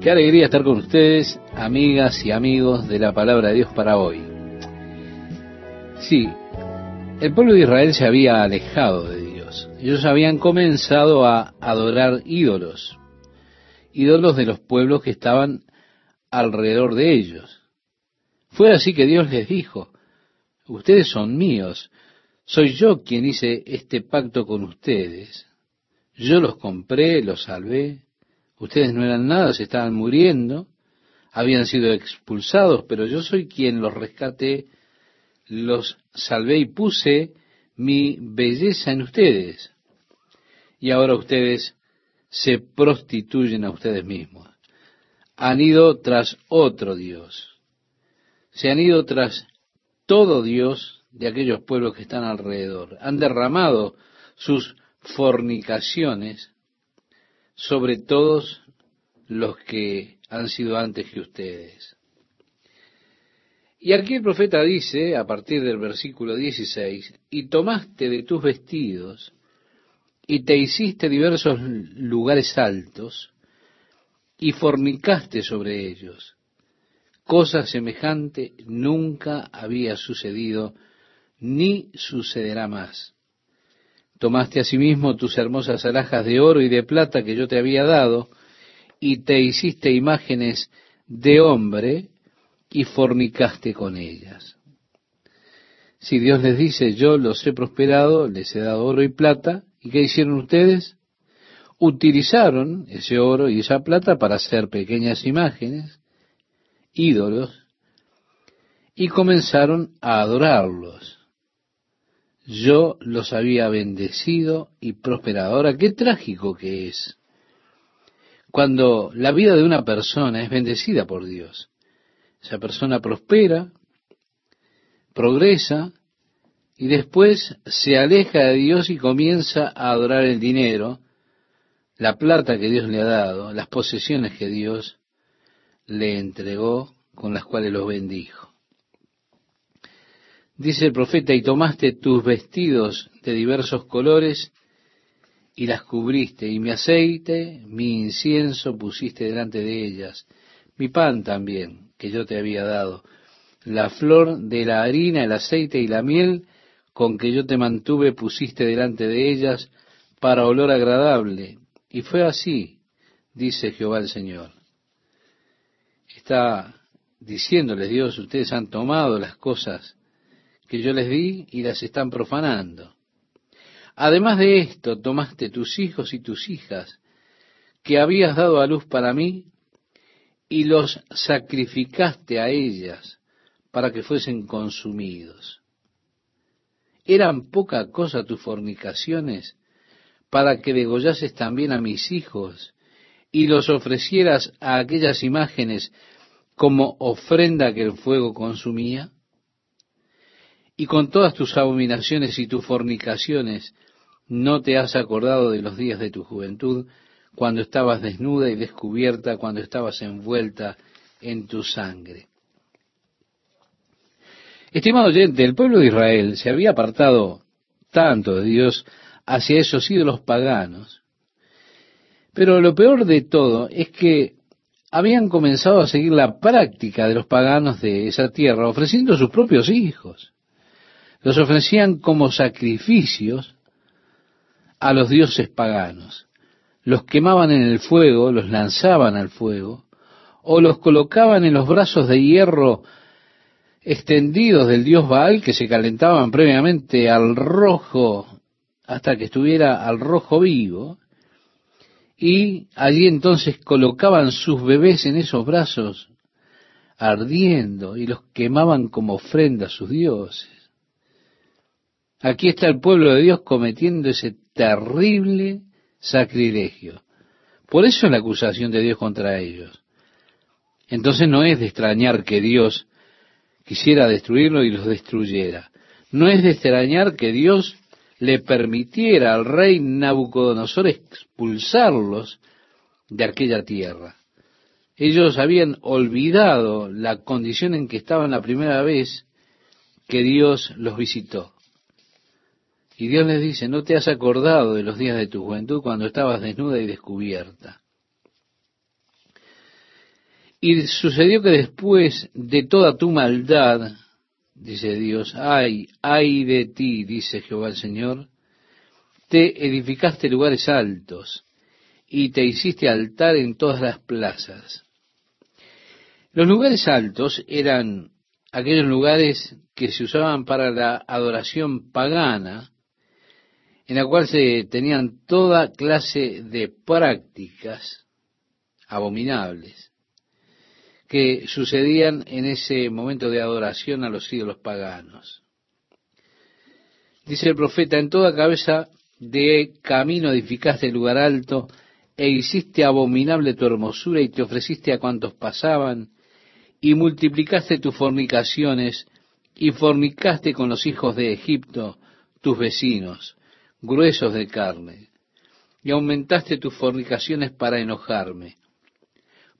Qué alegría estar con ustedes, amigas y amigos de la palabra de Dios para hoy. Sí, el pueblo de Israel se había alejado de Dios. Ellos habían comenzado a adorar ídolos, ídolos de los pueblos que estaban alrededor de ellos. Fue así que Dios les dijo, ustedes son míos, soy yo quien hice este pacto con ustedes. Yo los compré, los salvé, Ustedes no eran nada, se estaban muriendo, habían sido expulsados, pero yo soy quien los rescaté, los salvé y puse mi belleza en ustedes. Y ahora ustedes se prostituyen a ustedes mismos. Han ido tras otro Dios. Se han ido tras todo Dios de aquellos pueblos que están alrededor. Han derramado sus fornicaciones sobre todos los que han sido antes que ustedes. Y aquí el profeta dice, a partir del versículo 16, y tomaste de tus vestidos y te hiciste diversos lugares altos y fornicaste sobre ellos. Cosa semejante nunca había sucedido ni sucederá más. Tomaste asimismo tus hermosas alhajas de oro y de plata que yo te había dado, y te hiciste imágenes de hombre y fornicaste con ellas. Si Dios les dice, yo los he prosperado, les he dado oro y plata, ¿y qué hicieron ustedes? Utilizaron ese oro y esa plata para hacer pequeñas imágenes, ídolos, y comenzaron a adorarlos yo los había bendecido y prosperado. Ahora, qué trágico que es cuando la vida de una persona es bendecida por Dios. Esa persona prospera, progresa y después se aleja de Dios y comienza a adorar el dinero, la plata que Dios le ha dado, las posesiones que Dios le entregó con las cuales los bendijo. Dice el profeta, y tomaste tus vestidos de diversos colores y las cubriste, y mi aceite, mi incienso pusiste delante de ellas, mi pan también, que yo te había dado, la flor de la harina, el aceite y la miel, con que yo te mantuve, pusiste delante de ellas, para olor agradable. Y fue así, dice Jehová el Señor. Está diciéndoles Dios, ustedes han tomado las cosas que yo les di y las están profanando. Además de esto, tomaste tus hijos y tus hijas que habías dado a luz para mí y los sacrificaste a ellas para que fuesen consumidos. ¿Eran poca cosa tus fornicaciones para que degollases también a mis hijos y los ofrecieras a aquellas imágenes como ofrenda que el fuego consumía? Y con todas tus abominaciones y tus fornicaciones, no te has acordado de los días de tu juventud, cuando estabas desnuda y descubierta, cuando estabas envuelta en tu sangre. Estimado oyente, el pueblo de Israel se había apartado tanto de Dios hacia esos ídolos paganos, pero lo peor de todo es que habían comenzado a seguir la práctica de los paganos de esa tierra, ofreciendo sus propios hijos los ofrecían como sacrificios a los dioses paganos. Los quemaban en el fuego, los lanzaban al fuego, o los colocaban en los brazos de hierro extendidos del dios Baal que se calentaban previamente al rojo hasta que estuviera al rojo vivo, y allí entonces colocaban sus bebés en esos brazos ardiendo y los quemaban como ofrenda a sus dioses. Aquí está el pueblo de Dios cometiendo ese terrible sacrilegio. Por eso es la acusación de Dios contra ellos. Entonces no es de extrañar que Dios quisiera destruirlo y los destruyera. No es de extrañar que Dios le permitiera al rey Nabucodonosor expulsarlos de aquella tierra. Ellos habían olvidado la condición en que estaban la primera vez que Dios los visitó. Y Dios les dice, no te has acordado de los días de tu juventud cuando estabas desnuda y descubierta. Y sucedió que después de toda tu maldad, dice Dios, ay, ay de ti, dice Jehová el Señor, te edificaste lugares altos y te hiciste altar en todas las plazas. Los lugares altos eran aquellos lugares que se usaban para la adoración pagana, en la cual se tenían toda clase de prácticas abominables que sucedían en ese momento de adoración a los ídolos paganos. Dice el profeta, en toda cabeza de camino edificaste lugar alto, e hiciste abominable tu hermosura, y te ofreciste a cuantos pasaban, y multiplicaste tus fornicaciones, y fornicaste con los hijos de Egipto, tus vecinos, gruesos de carne, y aumentaste tus fornicaciones para enojarme.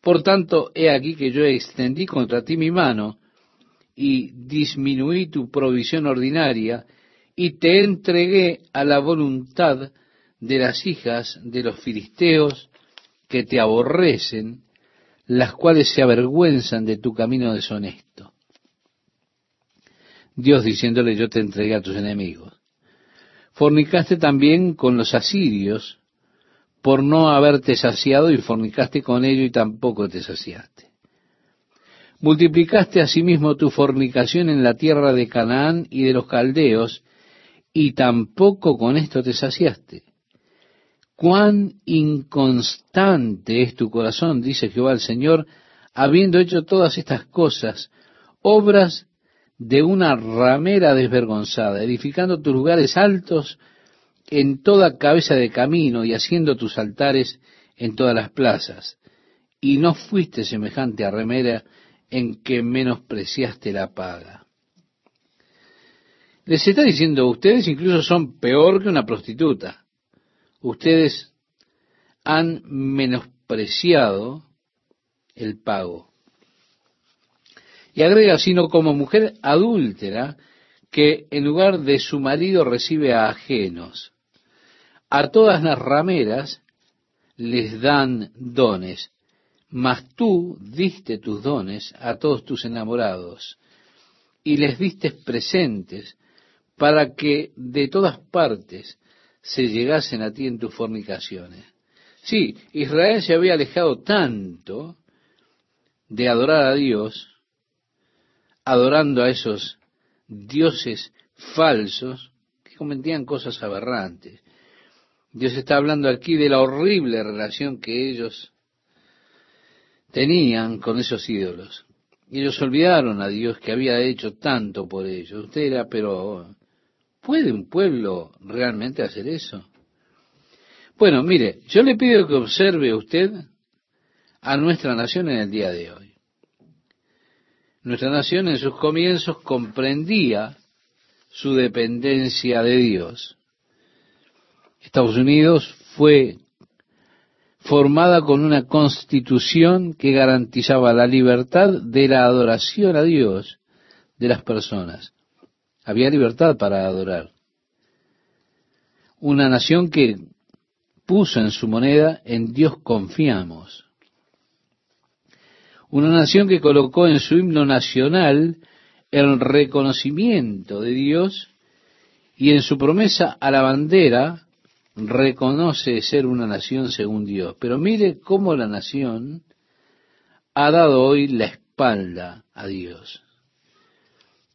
Por tanto, he aquí que yo extendí contra ti mi mano, y disminuí tu provisión ordinaria, y te entregué a la voluntad de las hijas de los filisteos que te aborrecen, las cuales se avergüenzan de tu camino deshonesto. Dios diciéndole, yo te entregué a tus enemigos. Fornicaste también con los asirios por no haberte saciado y fornicaste con ellos y tampoco te saciaste. Multiplicaste asimismo tu fornicación en la tierra de Canaán y de los caldeos y tampoco con esto te saciaste. Cuán inconstante es tu corazón, dice Jehová el Señor, habiendo hecho todas estas cosas, obras de una ramera desvergonzada, edificando tus lugares altos en toda cabeza de camino y haciendo tus altares en todas las plazas. Y no fuiste semejante a ramera en que menospreciaste la paga. Les está diciendo, ustedes incluso son peor que una prostituta. Ustedes han menospreciado el pago. Y agrega, sino como mujer adúltera, que en lugar de su marido recibe a ajenos. A todas las rameras les dan dones, mas tú diste tus dones a todos tus enamorados y les diste presentes para que de todas partes se llegasen a ti en tus fornicaciones. Sí, Israel se había alejado tanto de adorar a Dios adorando a esos dioses falsos que cometían cosas aberrantes. Dios está hablando aquí de la horrible relación que ellos tenían con esos ídolos. Ellos olvidaron a Dios que había hecho tanto por ellos. Usted era, pero ¿puede un pueblo realmente hacer eso? Bueno, mire, yo le pido que observe usted a nuestra nación en el día de hoy. Nuestra nación en sus comienzos comprendía su dependencia de Dios. Estados Unidos fue formada con una constitución que garantizaba la libertad de la adoración a Dios de las personas. Había libertad para adorar. Una nación que puso en su moneda en Dios confiamos. Una nación que colocó en su himno nacional el reconocimiento de Dios y en su promesa a la bandera reconoce ser una nación según Dios. Pero mire cómo la nación ha dado hoy la espalda a Dios.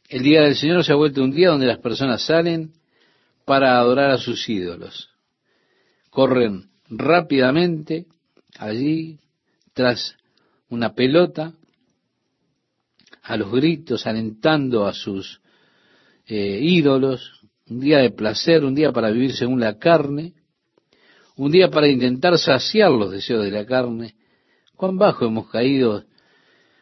El día del Señor se ha vuelto un día donde las personas salen para adorar a sus ídolos. Corren rápidamente allí tras una pelota, a los gritos, alentando a sus eh, ídolos, un día de placer, un día para vivir según la carne, un día para intentar saciar los deseos de la carne. Cuán bajo hemos caído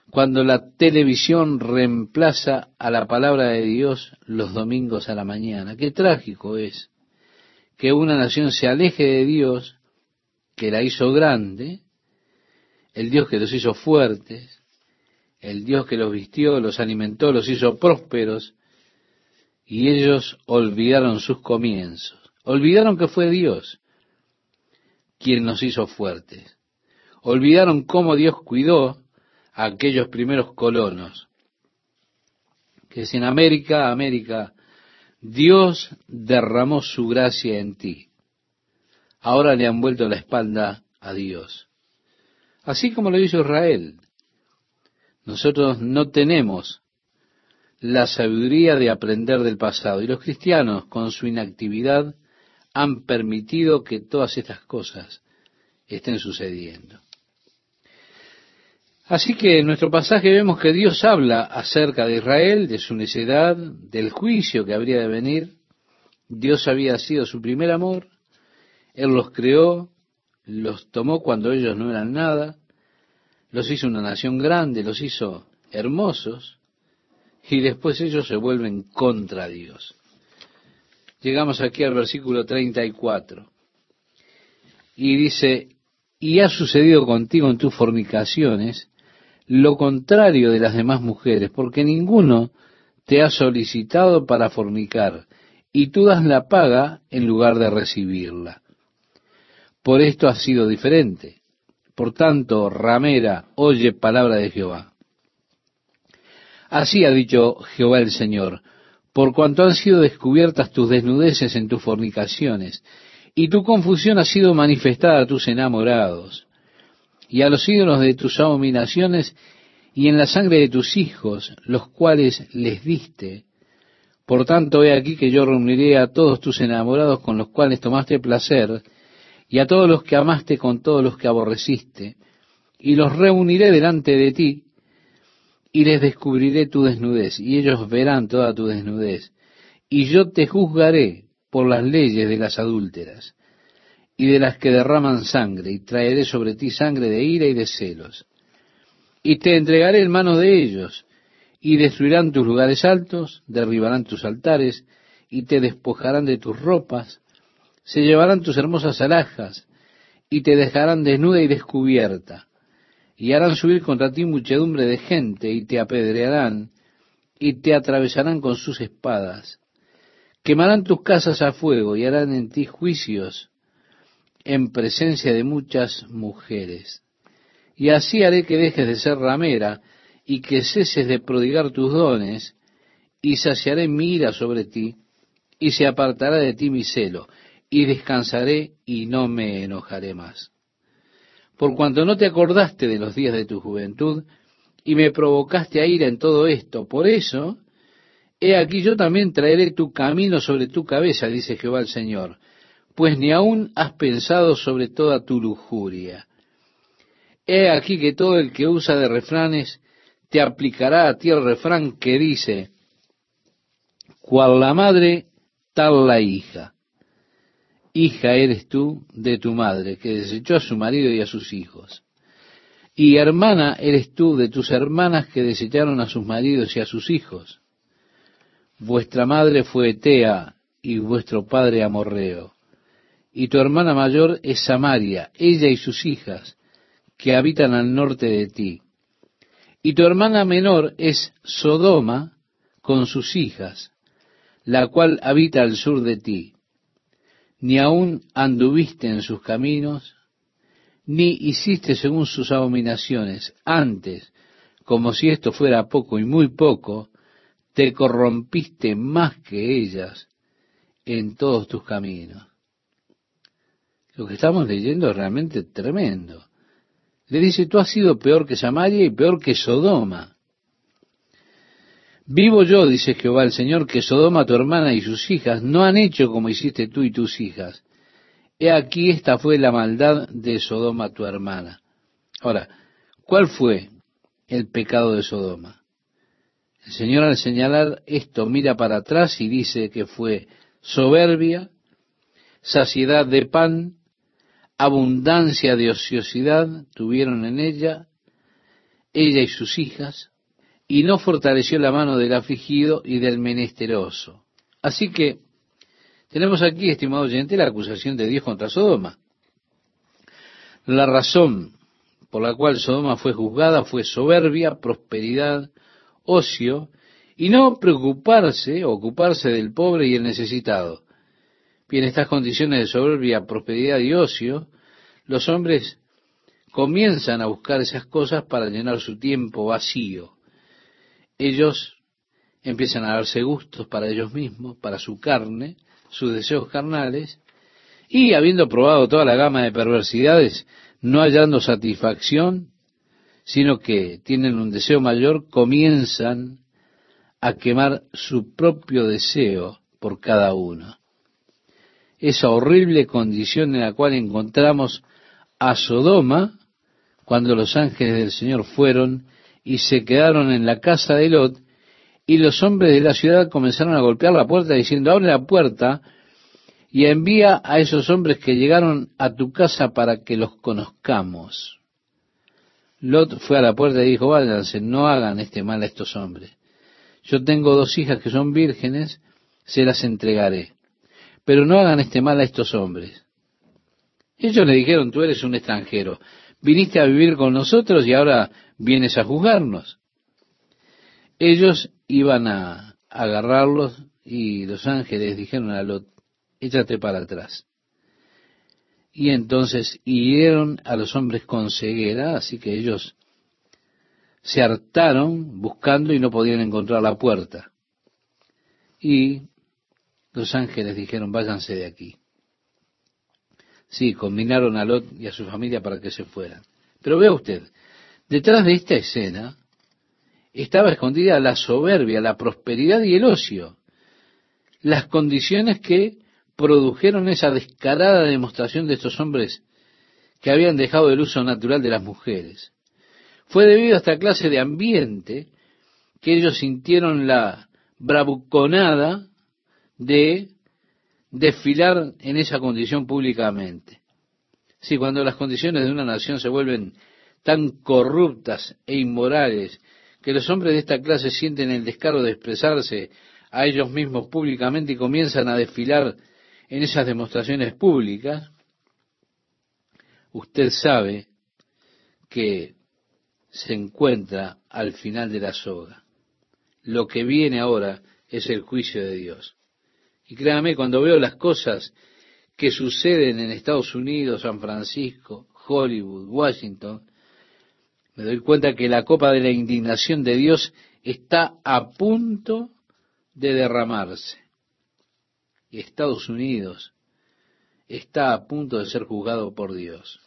cuando la televisión reemplaza a la palabra de Dios los domingos a la mañana. Qué trágico es que una nación se aleje de Dios, que la hizo grande, el Dios que los hizo fuertes, el Dios que los vistió, los alimentó, los hizo prósperos, y ellos olvidaron sus comienzos. Olvidaron que fue Dios quien nos hizo fuertes. Olvidaron cómo Dios cuidó a aquellos primeros colonos que es en América, América, Dios derramó su gracia en ti. Ahora le han vuelto la espalda a Dios. Así como lo hizo Israel. Nosotros no tenemos la sabiduría de aprender del pasado. Y los cristianos, con su inactividad, han permitido que todas estas cosas estén sucediendo. Así que en nuestro pasaje vemos que Dios habla acerca de Israel, de su necedad, del juicio que habría de venir. Dios había sido su primer amor, Él los creó, los tomó cuando ellos no eran nada, los hizo una nación grande, los hizo hermosos, y después ellos se vuelven contra Dios. Llegamos aquí al versículo 34. Y dice, y ha sucedido contigo en tus fornicaciones lo contrario de las demás mujeres, porque ninguno te ha solicitado para fornicar, y tú das la paga en lugar de recibirla. Por esto has sido diferente. Por tanto, ramera, oye palabra de Jehová. Así ha dicho Jehová el Señor, por cuanto han sido descubiertas tus desnudeces en tus fornicaciones, y tu confusión ha sido manifestada a tus enamorados y a los ídolos de tus abominaciones y en la sangre de tus hijos, los cuales les diste. Por tanto, he aquí que yo reuniré a todos tus enamorados con los cuales tomaste placer, y a todos los que amaste con todos los que aborreciste, y los reuniré delante de ti, y les descubriré tu desnudez, y ellos verán toda tu desnudez, y yo te juzgaré por las leyes de las adúlteras y de las que derraman sangre, y traeré sobre ti sangre de ira y de celos. Y te entregaré en manos de ellos, y destruirán tus lugares altos, derribarán tus altares, y te despojarán de tus ropas, se llevarán tus hermosas alhajas, y te dejarán desnuda y descubierta, y harán subir contra ti muchedumbre de gente, y te apedrearán, y te atravesarán con sus espadas. Quemarán tus casas a fuego, y harán en ti juicios, en presencia de muchas mujeres. Y así haré que dejes de ser ramera y que ceses de prodigar tus dones, y saciaré mi ira sobre ti, y se apartará de ti mi celo, y descansaré y no me enojaré más. Por cuanto no te acordaste de los días de tu juventud, y me provocaste a ira en todo esto, por eso, he aquí yo también traeré tu camino sobre tu cabeza, dice Jehová el Señor, pues ni aún has pensado sobre toda tu lujuria. He aquí que todo el que usa de refranes te aplicará a ti el refrán que dice, cual la madre, tal la hija. Hija eres tú de tu madre, que desechó a su marido y a sus hijos. Y hermana eres tú de tus hermanas que desecharon a sus maridos y a sus hijos. Vuestra madre fue Etea y vuestro padre Amorreo y tu hermana mayor es Samaria, ella y sus hijas, que habitan al norte de ti. Y tu hermana menor es Sodoma con sus hijas, la cual habita al sur de ti. Ni aún anduviste en sus caminos, ni hiciste según sus abominaciones. Antes, como si esto fuera poco y muy poco, te corrompiste más que ellas en todos tus caminos. Lo que estamos leyendo es realmente tremendo. Le dice, tú has sido peor que Samaria y peor que Sodoma. Vivo yo, dice Jehová el Señor, que Sodoma, tu hermana y sus hijas, no han hecho como hiciste tú y tus hijas. He aquí esta fue la maldad de Sodoma, tu hermana. Ahora, ¿cuál fue el pecado de Sodoma? El Señor al señalar esto mira para atrás y dice que fue soberbia, saciedad de pan, abundancia de ociosidad tuvieron en ella, ella y sus hijas, y no fortaleció la mano del afligido y del menesteroso. Así que tenemos aquí, estimado oyente, la acusación de Dios contra Sodoma. La razón por la cual Sodoma fue juzgada fue soberbia, prosperidad, ocio, y no preocuparse, ocuparse del pobre y el necesitado. Bien, estas condiciones de soberbia, prosperidad y ocio, los hombres comienzan a buscar esas cosas para llenar su tiempo vacío. Ellos empiezan a darse gustos para ellos mismos, para su carne, sus deseos carnales, y habiendo probado toda la gama de perversidades, no hallando satisfacción, sino que tienen un deseo mayor, comienzan a quemar su propio deseo por cada uno. Esa horrible condición en la cual encontramos a Sodoma cuando los ángeles del Señor fueron y se quedaron en la casa de Lot, y los hombres de la ciudad comenzaron a golpear la puerta diciendo, abre la puerta y envía a esos hombres que llegaron a tu casa para que los conozcamos. Lot fue a la puerta y dijo, váyanse, no hagan este mal a estos hombres. Yo tengo dos hijas que son vírgenes, se las entregaré. Pero no hagan este mal a estos hombres. Ellos le dijeron, tú eres un extranjero, viniste a vivir con nosotros y ahora vienes a juzgarnos. Ellos iban a agarrarlos y los ángeles dijeron a Lot, échate para atrás. Y entonces hirieron a los hombres con ceguera, así que ellos se hartaron buscando y no podían encontrar la puerta. Y los ángeles dijeron, váyanse de aquí. Sí, combinaron a Lot y a su familia para que se fueran. Pero vea usted, detrás de esta escena estaba escondida la soberbia, la prosperidad y el ocio, las condiciones que produjeron esa descarada demostración de estos hombres que habían dejado el uso natural de las mujeres. Fue debido a esta clase de ambiente que ellos sintieron la bravuconada de desfilar en esa condición públicamente. Si cuando las condiciones de una nación se vuelven tan corruptas e inmorales que los hombres de esta clase sienten el descaro de expresarse a ellos mismos públicamente y comienzan a desfilar en esas demostraciones públicas, usted sabe que se encuentra al final de la soga. Lo que viene ahora es el juicio de Dios. Y créame, cuando veo las cosas que suceden en Estados Unidos, San Francisco, Hollywood, Washington, me doy cuenta que la copa de la indignación de Dios está a punto de derramarse y Estados Unidos está a punto de ser juzgado por Dios.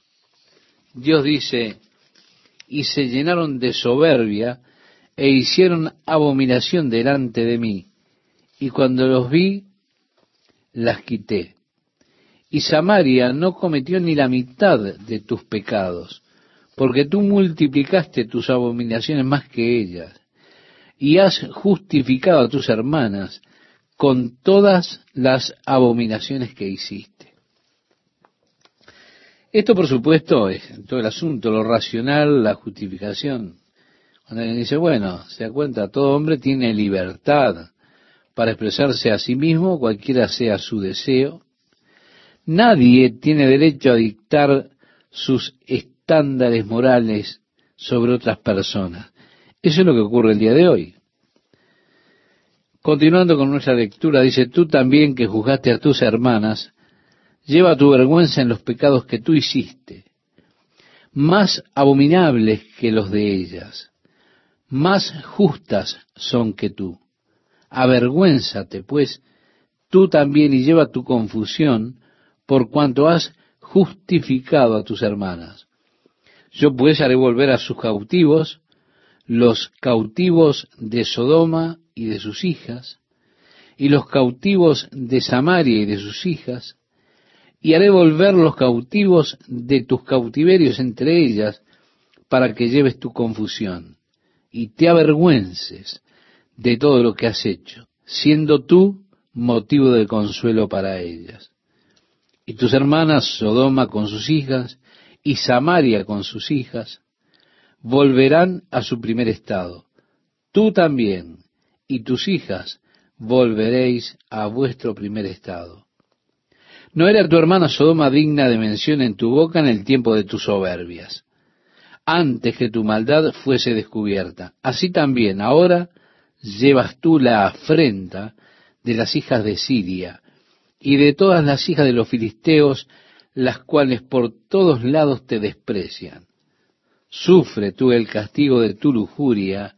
Dios dice, y se llenaron de soberbia e hicieron abominación delante de mí, y cuando los vi, las quité. Y Samaria no cometió ni la mitad de tus pecados, porque tú multiplicaste tus abominaciones más que ellas, y has justificado a tus hermanas con todas las abominaciones que hiciste. Esto, por supuesto, es todo el asunto, lo racional, la justificación. Cuando alguien dice, bueno, se da cuenta, todo hombre tiene libertad para expresarse a sí mismo, cualquiera sea su deseo. Nadie tiene derecho a dictar sus estándares morales sobre otras personas. Eso es lo que ocurre el día de hoy. Continuando con nuestra lectura, dice, tú también que juzgaste a tus hermanas, lleva tu vergüenza en los pecados que tú hiciste, más abominables que los de ellas, más justas son que tú. Avergüénzate, pues, tú también y lleva tu confusión por cuanto has justificado a tus hermanas. Yo pues haré volver a sus cautivos, los cautivos de Sodoma y de sus hijas, y los cautivos de Samaria y de sus hijas, y haré volver los cautivos de tus cautiverios entre ellas, para que lleves tu confusión, y te avergüences de todo lo que has hecho, siendo tú motivo de consuelo para ellas. Y tus hermanas, Sodoma con sus hijas, y Samaria con sus hijas, volverán a su primer estado. Tú también, y tus hijas volveréis a vuestro primer estado. No era tu hermana Sodoma digna de mención en tu boca en el tiempo de tus soberbias, antes que tu maldad fuese descubierta. Así también ahora llevas tú la afrenta de las hijas de Siria y de todas las hijas de los filisteos, las cuales por todos lados te desprecian. Sufre tú el castigo de tu lujuria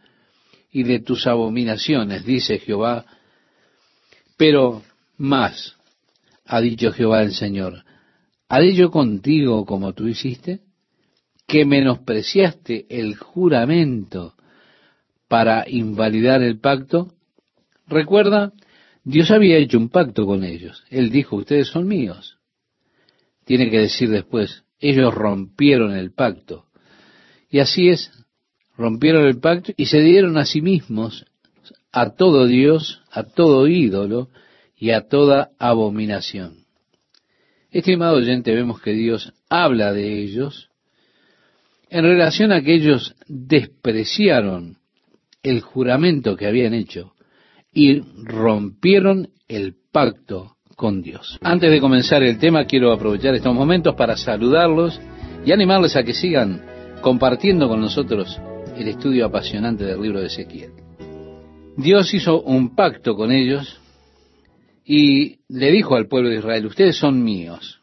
y de tus abominaciones, dice Jehová. Pero más, ha dicho Jehová el Señor, ¿haré yo contigo como tú hiciste? Que menospreciaste el juramento para invalidar el pacto. Recuerda, Dios había hecho un pacto con ellos. Él dijo, ustedes son míos. Tiene que decir después, ellos rompieron el pacto. Y así es, rompieron el pacto y se dieron a sí mismos a todo Dios, a todo ídolo y a toda abominación. Estimado oyente, vemos que Dios habla de ellos en relación a que ellos despreciaron el juramento que habían hecho y rompieron el pacto con Dios. Antes de comenzar el tema, quiero aprovechar estos momentos para saludarlos y animarles a que sigan compartiendo con nosotros el estudio apasionante del libro de Ezequiel. Dios hizo un pacto con ellos y le dijo al pueblo de Israel, ustedes son míos.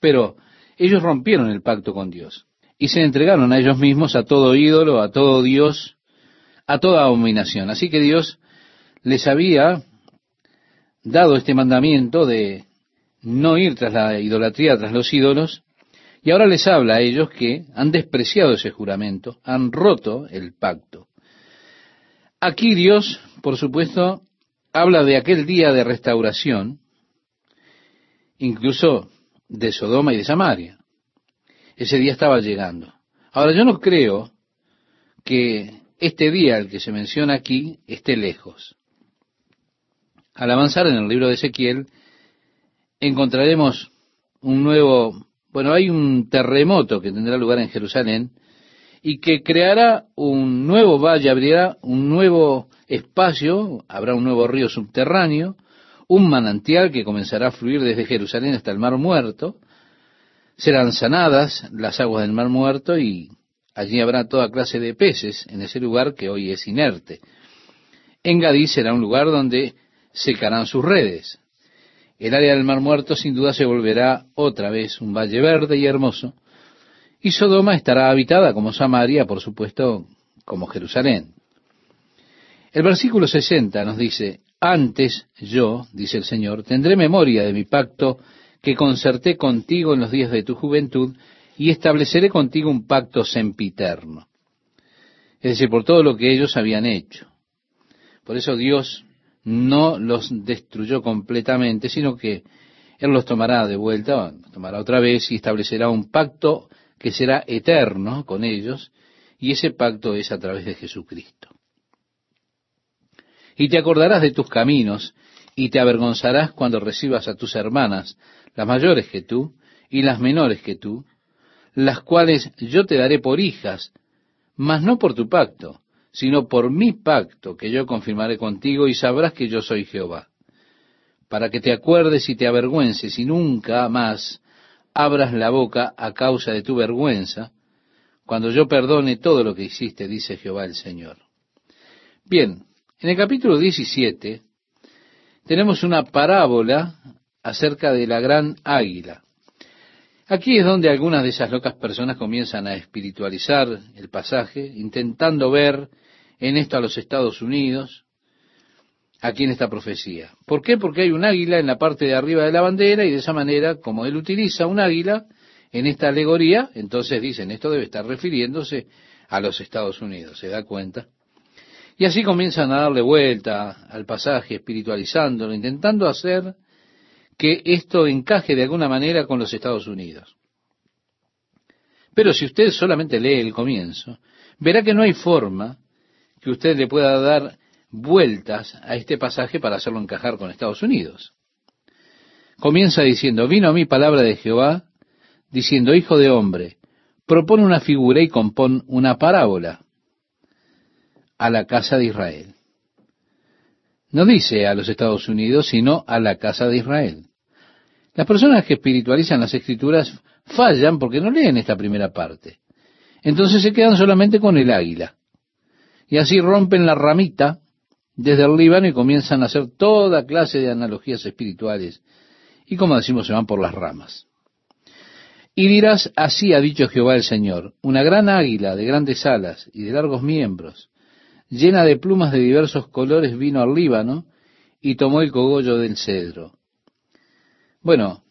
Pero ellos rompieron el pacto con Dios y se entregaron a ellos mismos, a todo ídolo, a todo Dios, a toda abominación. Así que Dios les había dado este mandamiento de no ir tras la idolatría, tras los ídolos, y ahora les habla a ellos que han despreciado ese juramento, han roto el pacto. Aquí Dios, por supuesto, habla de aquel día de restauración, incluso de Sodoma y de Samaria. Ese día estaba llegando. Ahora yo no creo que este día, el que se menciona aquí, esté lejos. Al avanzar en el libro de Ezequiel, encontraremos un nuevo bueno, hay un terremoto que tendrá lugar en Jerusalén y que creará un nuevo valle, abrirá un nuevo espacio, habrá un nuevo río subterráneo, un manantial que comenzará a fluir desde Jerusalén hasta el Mar Muerto, serán sanadas las aguas del Mar Muerto y allí habrá toda clase de peces en ese lugar que hoy es inerte. En Gadí será un lugar donde secarán sus redes. El área del Mar Muerto sin duda se volverá otra vez un valle verde y hermoso, y Sodoma estará habitada como Samaria, por supuesto, como Jerusalén. El versículo 60 nos dice, antes yo, dice el Señor, tendré memoria de mi pacto que concerté contigo en los días de tu juventud y estableceré contigo un pacto sempiterno. Es decir, por todo lo que ellos habían hecho. Por eso Dios no los destruyó completamente, sino que Él los tomará de vuelta, los tomará otra vez y establecerá un pacto que será eterno con ellos, y ese pacto es a través de Jesucristo. Y te acordarás de tus caminos, y te avergonzarás cuando recibas a tus hermanas, las mayores que tú, y las menores que tú, las cuales yo te daré por hijas, mas no por tu pacto, sino por mi pacto que yo confirmaré contigo y sabrás que yo soy Jehová, para que te acuerdes y te avergüences y nunca más abras la boca a causa de tu vergüenza, cuando yo perdone todo lo que hiciste, dice Jehová el Señor. Bien, en el capítulo 17 tenemos una parábola acerca de la gran águila. Aquí es donde algunas de esas locas personas comienzan a espiritualizar el pasaje, intentando ver en esto a los Estados Unidos, aquí en esta profecía. ¿Por qué? Porque hay un águila en la parte de arriba de la bandera y de esa manera, como él utiliza un águila en esta alegoría, entonces dicen, esto debe estar refiriéndose a los Estados Unidos, ¿se da cuenta? Y así comienzan a darle vuelta al pasaje, espiritualizándolo, intentando hacer que esto encaje de alguna manera con los Estados Unidos. Pero si usted solamente lee el comienzo, verá que no hay forma que usted le pueda dar vueltas a este pasaje para hacerlo encajar con Estados Unidos. Comienza diciendo, vino a mí palabra de Jehová, diciendo, hijo de hombre, propone una figura y compón una parábola a la casa de Israel. No dice a los Estados Unidos, sino a la casa de Israel. Las personas que espiritualizan las escrituras fallan porque no leen esta primera parte. Entonces se quedan solamente con el águila. Y así rompen la ramita desde el Líbano y comienzan a hacer toda clase de analogías espirituales. Y como decimos, se van por las ramas. Y dirás, así ha dicho Jehová el Señor, una gran águila de grandes alas y de largos miembros, llena de plumas de diversos colores, vino al Líbano y tomó el cogollo del cedro. Bueno,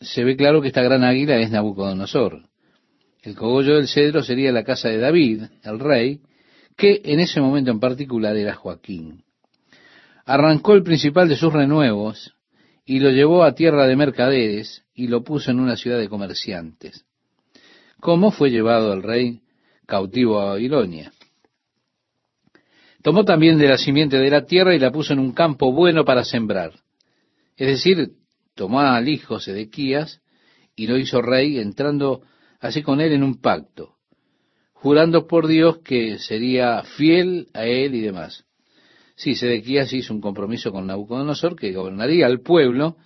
se ve claro que esta gran águila es Nabucodonosor. El cogollo del cedro sería la casa de David, el rey, que en ese momento en particular era Joaquín. Arrancó el principal de sus renuevos y lo llevó a tierra de mercaderes y lo puso en una ciudad de comerciantes. ¿Cómo fue llevado el rey cautivo a Babilonia? Tomó también de la simiente de la tierra y la puso en un campo bueno para sembrar. Es decir, tomó al hijo Sedequías y lo hizo rey, entrando así con él en un pacto, jurando por Dios que sería fiel a él y demás. Sí, Sedequías hizo un compromiso con Nabucodonosor que gobernaría al pueblo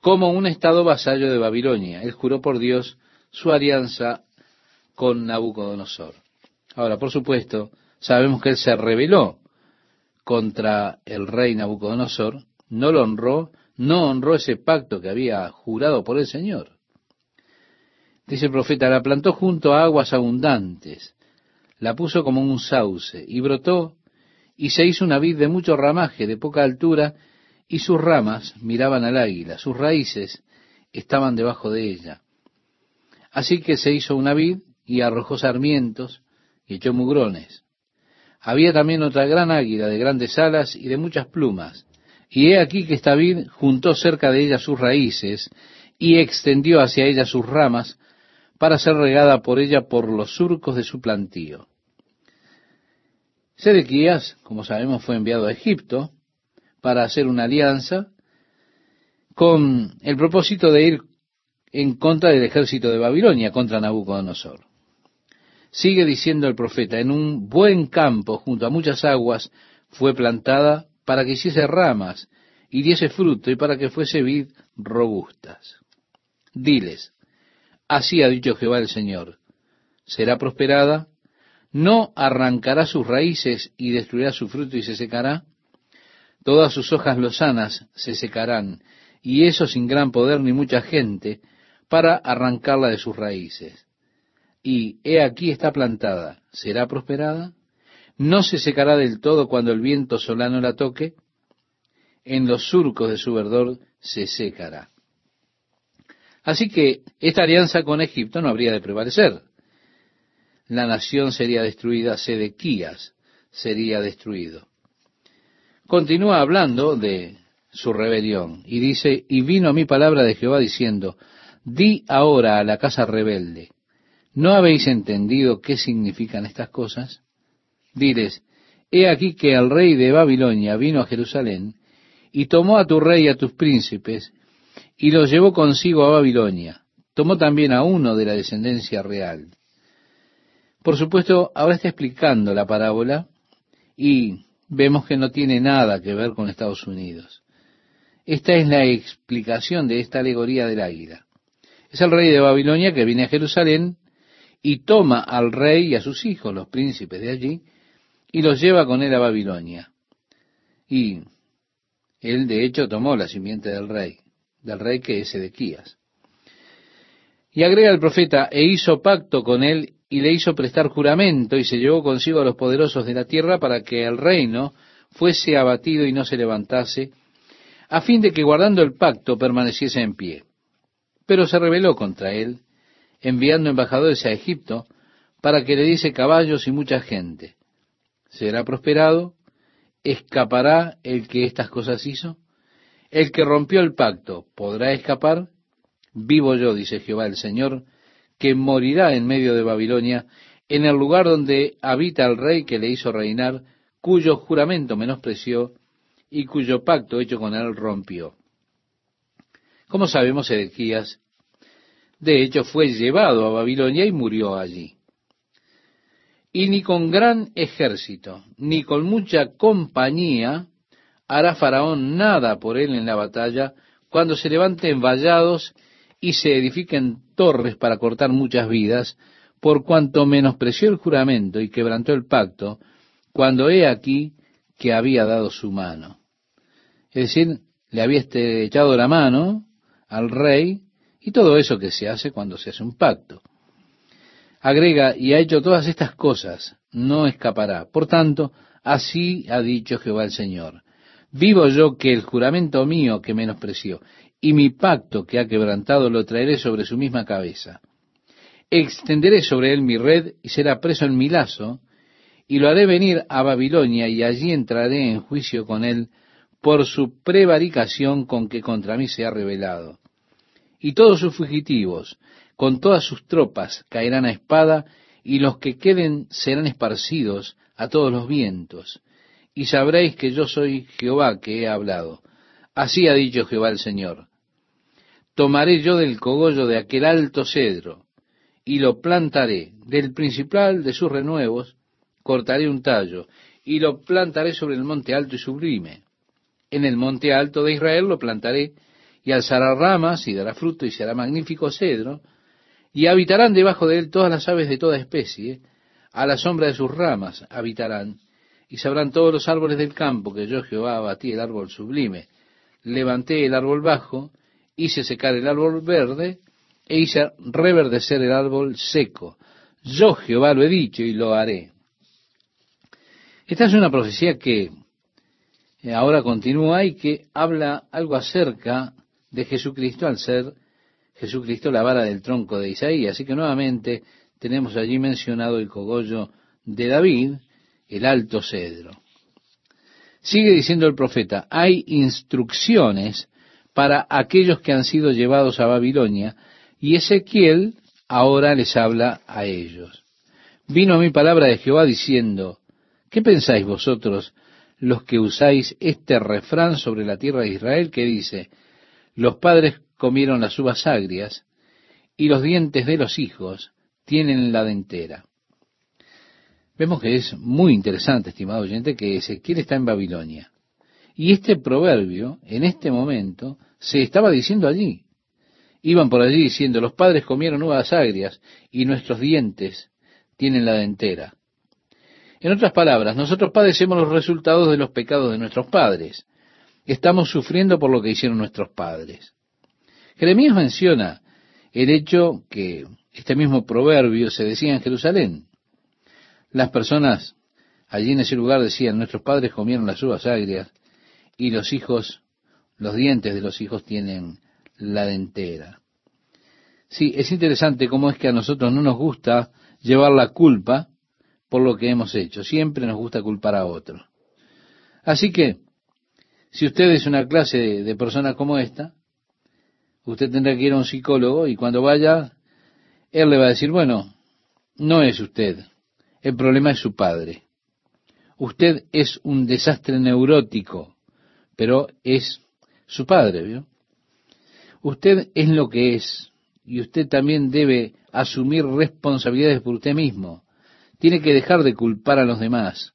como un estado vasallo de Babilonia. Él juró por Dios su alianza con Nabucodonosor. Ahora, por supuesto, sabemos que él se rebeló contra el rey Nabucodonosor, no lo honró, no honró ese pacto que había jurado por el Señor. Dice el profeta, la plantó junto a aguas abundantes, la puso como un sauce, y brotó, y se hizo una vid de mucho ramaje, de poca altura, y sus ramas miraban al águila, sus raíces estaban debajo de ella. Así que se hizo una vid, y arrojó sarmientos, y echó mugrones. Había también otra gran águila de grandes alas y de muchas plumas, y he aquí que esta vid juntó cerca de ella sus raíces, y extendió hacia ella sus ramas, para ser regada por ella por los surcos de su plantío. Sedequías, como sabemos, fue enviado a Egipto para hacer una alianza con el propósito de ir en contra del ejército de Babilonia, contra Nabucodonosor. Sigue diciendo el profeta, en un buen campo, junto a muchas aguas, fue plantada para que hiciese ramas y diese fruto y para que fuese vid robustas. Diles, Así ha dicho Jehová el Señor. Será prosperada, no arrancará sus raíces y destruirá su fruto y se secará. Todas sus hojas lozanas se secarán, y eso sin gran poder ni mucha gente para arrancarla de sus raíces. Y he aquí está plantada, ¿será prosperada? ¿No se secará del todo cuando el viento solano la toque? En los surcos de su verdor se secará. Así que esta alianza con Egipto no habría de prevalecer. La nación sería destruida, Sedequías sería destruido. Continúa hablando de su rebelión y dice, y vino a mi palabra de Jehová diciendo, di ahora a la casa rebelde, ¿no habéis entendido qué significan estas cosas? Diles, he aquí que el rey de Babilonia vino a Jerusalén y tomó a tu rey y a tus príncipes y los llevó consigo a Babilonia. Tomó también a uno de la descendencia real. Por supuesto, ahora está explicando la parábola y vemos que no tiene nada que ver con Estados Unidos. Esta es la explicación de esta alegoría del águila. Es el rey de Babilonia que viene a Jerusalén y toma al rey y a sus hijos, los príncipes de allí, y los lleva con él a Babilonia. Y él, de hecho, tomó la simiente del rey del rey que es Edequías. Y agrega el profeta, e hizo pacto con él y le hizo prestar juramento y se llevó consigo a los poderosos de la tierra para que el reino fuese abatido y no se levantase, a fin de que guardando el pacto permaneciese en pie. Pero se rebeló contra él, enviando embajadores a Egipto para que le diese caballos y mucha gente. ¿Será prosperado? ¿Escapará el que estas cosas hizo? El que rompió el pacto podrá escapar. Vivo yo, dice Jehová el Señor, que morirá en medio de Babilonia, en el lugar donde habita el rey que le hizo reinar, cuyo juramento menospreció y cuyo pacto hecho con él rompió. Como sabemos, Ezequías, de hecho, fue llevado a Babilonia y murió allí. Y ni con gran ejército, ni con mucha compañía, hará Faraón nada por él en la batalla, cuando se levanten vallados y se edifiquen torres para cortar muchas vidas, por cuanto menospreció el juramento y quebrantó el pacto, cuando he aquí que había dado su mano. Es decir, le había echado la mano al rey Y todo eso que se hace cuando se hace un pacto. Agrega, y ha hecho todas estas cosas, no escapará. Por tanto, así ha dicho Jehová el Señor. Vivo yo que el juramento mío que menospreció y mi pacto que ha quebrantado lo traeré sobre su misma cabeza. Extenderé sobre él mi red y será preso en mi lazo, y lo haré venir a Babilonia y allí entraré en juicio con él por su prevaricación con que contra mí se ha rebelado. Y todos sus fugitivos, con todas sus tropas, caerán a espada, y los que queden serán esparcidos a todos los vientos. Y sabréis que yo soy Jehová que he hablado. Así ha dicho Jehová el Señor. Tomaré yo del cogollo de aquel alto cedro, y lo plantaré del principal de sus renuevos, cortaré un tallo, y lo plantaré sobre el monte alto y sublime. En el monte alto de Israel lo plantaré, y alzará ramas, y dará fruto, y será magnífico cedro, y habitarán debajo de él todas las aves de toda especie, a la sombra de sus ramas habitarán, y sabrán todos los árboles del campo que yo Jehová abatí el árbol sublime. Levanté el árbol bajo, hice secar el árbol verde, e hice reverdecer el árbol seco. Yo Jehová lo he dicho y lo haré. Esta es una profecía que eh, ahora continúa y que habla algo acerca de Jesucristo al ser Jesucristo la vara del tronco de Isaías. Así que nuevamente tenemos allí mencionado el cogollo de David, el alto cedro. Sigue diciendo el profeta, hay instrucciones para aquellos que han sido llevados a Babilonia, y Ezequiel ahora les habla a ellos. Vino a mi palabra de Jehová diciendo, ¿Qué pensáis vosotros los que usáis este refrán sobre la tierra de Israel que dice, los padres comieron las uvas agrias y los dientes de los hijos tienen la dentera? Vemos que es muy interesante, estimado oyente, que Ezequiel está en Babilonia. Y este proverbio, en este momento, se estaba diciendo allí. Iban por allí diciendo, los padres comieron uvas agrias y nuestros dientes tienen la dentera. En otras palabras, nosotros padecemos los resultados de los pecados de nuestros padres. Estamos sufriendo por lo que hicieron nuestros padres. Jeremías menciona el hecho que este mismo proverbio se decía en Jerusalén. Las personas allí en ese lugar decían, nuestros padres comieron las uvas agrias y los hijos, los dientes de los hijos tienen la dentera. Sí, es interesante cómo es que a nosotros no nos gusta llevar la culpa por lo que hemos hecho. Siempre nos gusta culpar a otro. Así que, si usted es una clase de, persona como esta, usted tendrá que ir a un psicólogo y cuando vaya, él le va a decir, bueno, no es usted, el problema es su padre. Usted es un desastre neurótico, pero es su padre, ¿vio? Usted es lo que es y usted también debe asumir responsabilidades por usted mismo. Tiene que dejar de culpar a los demás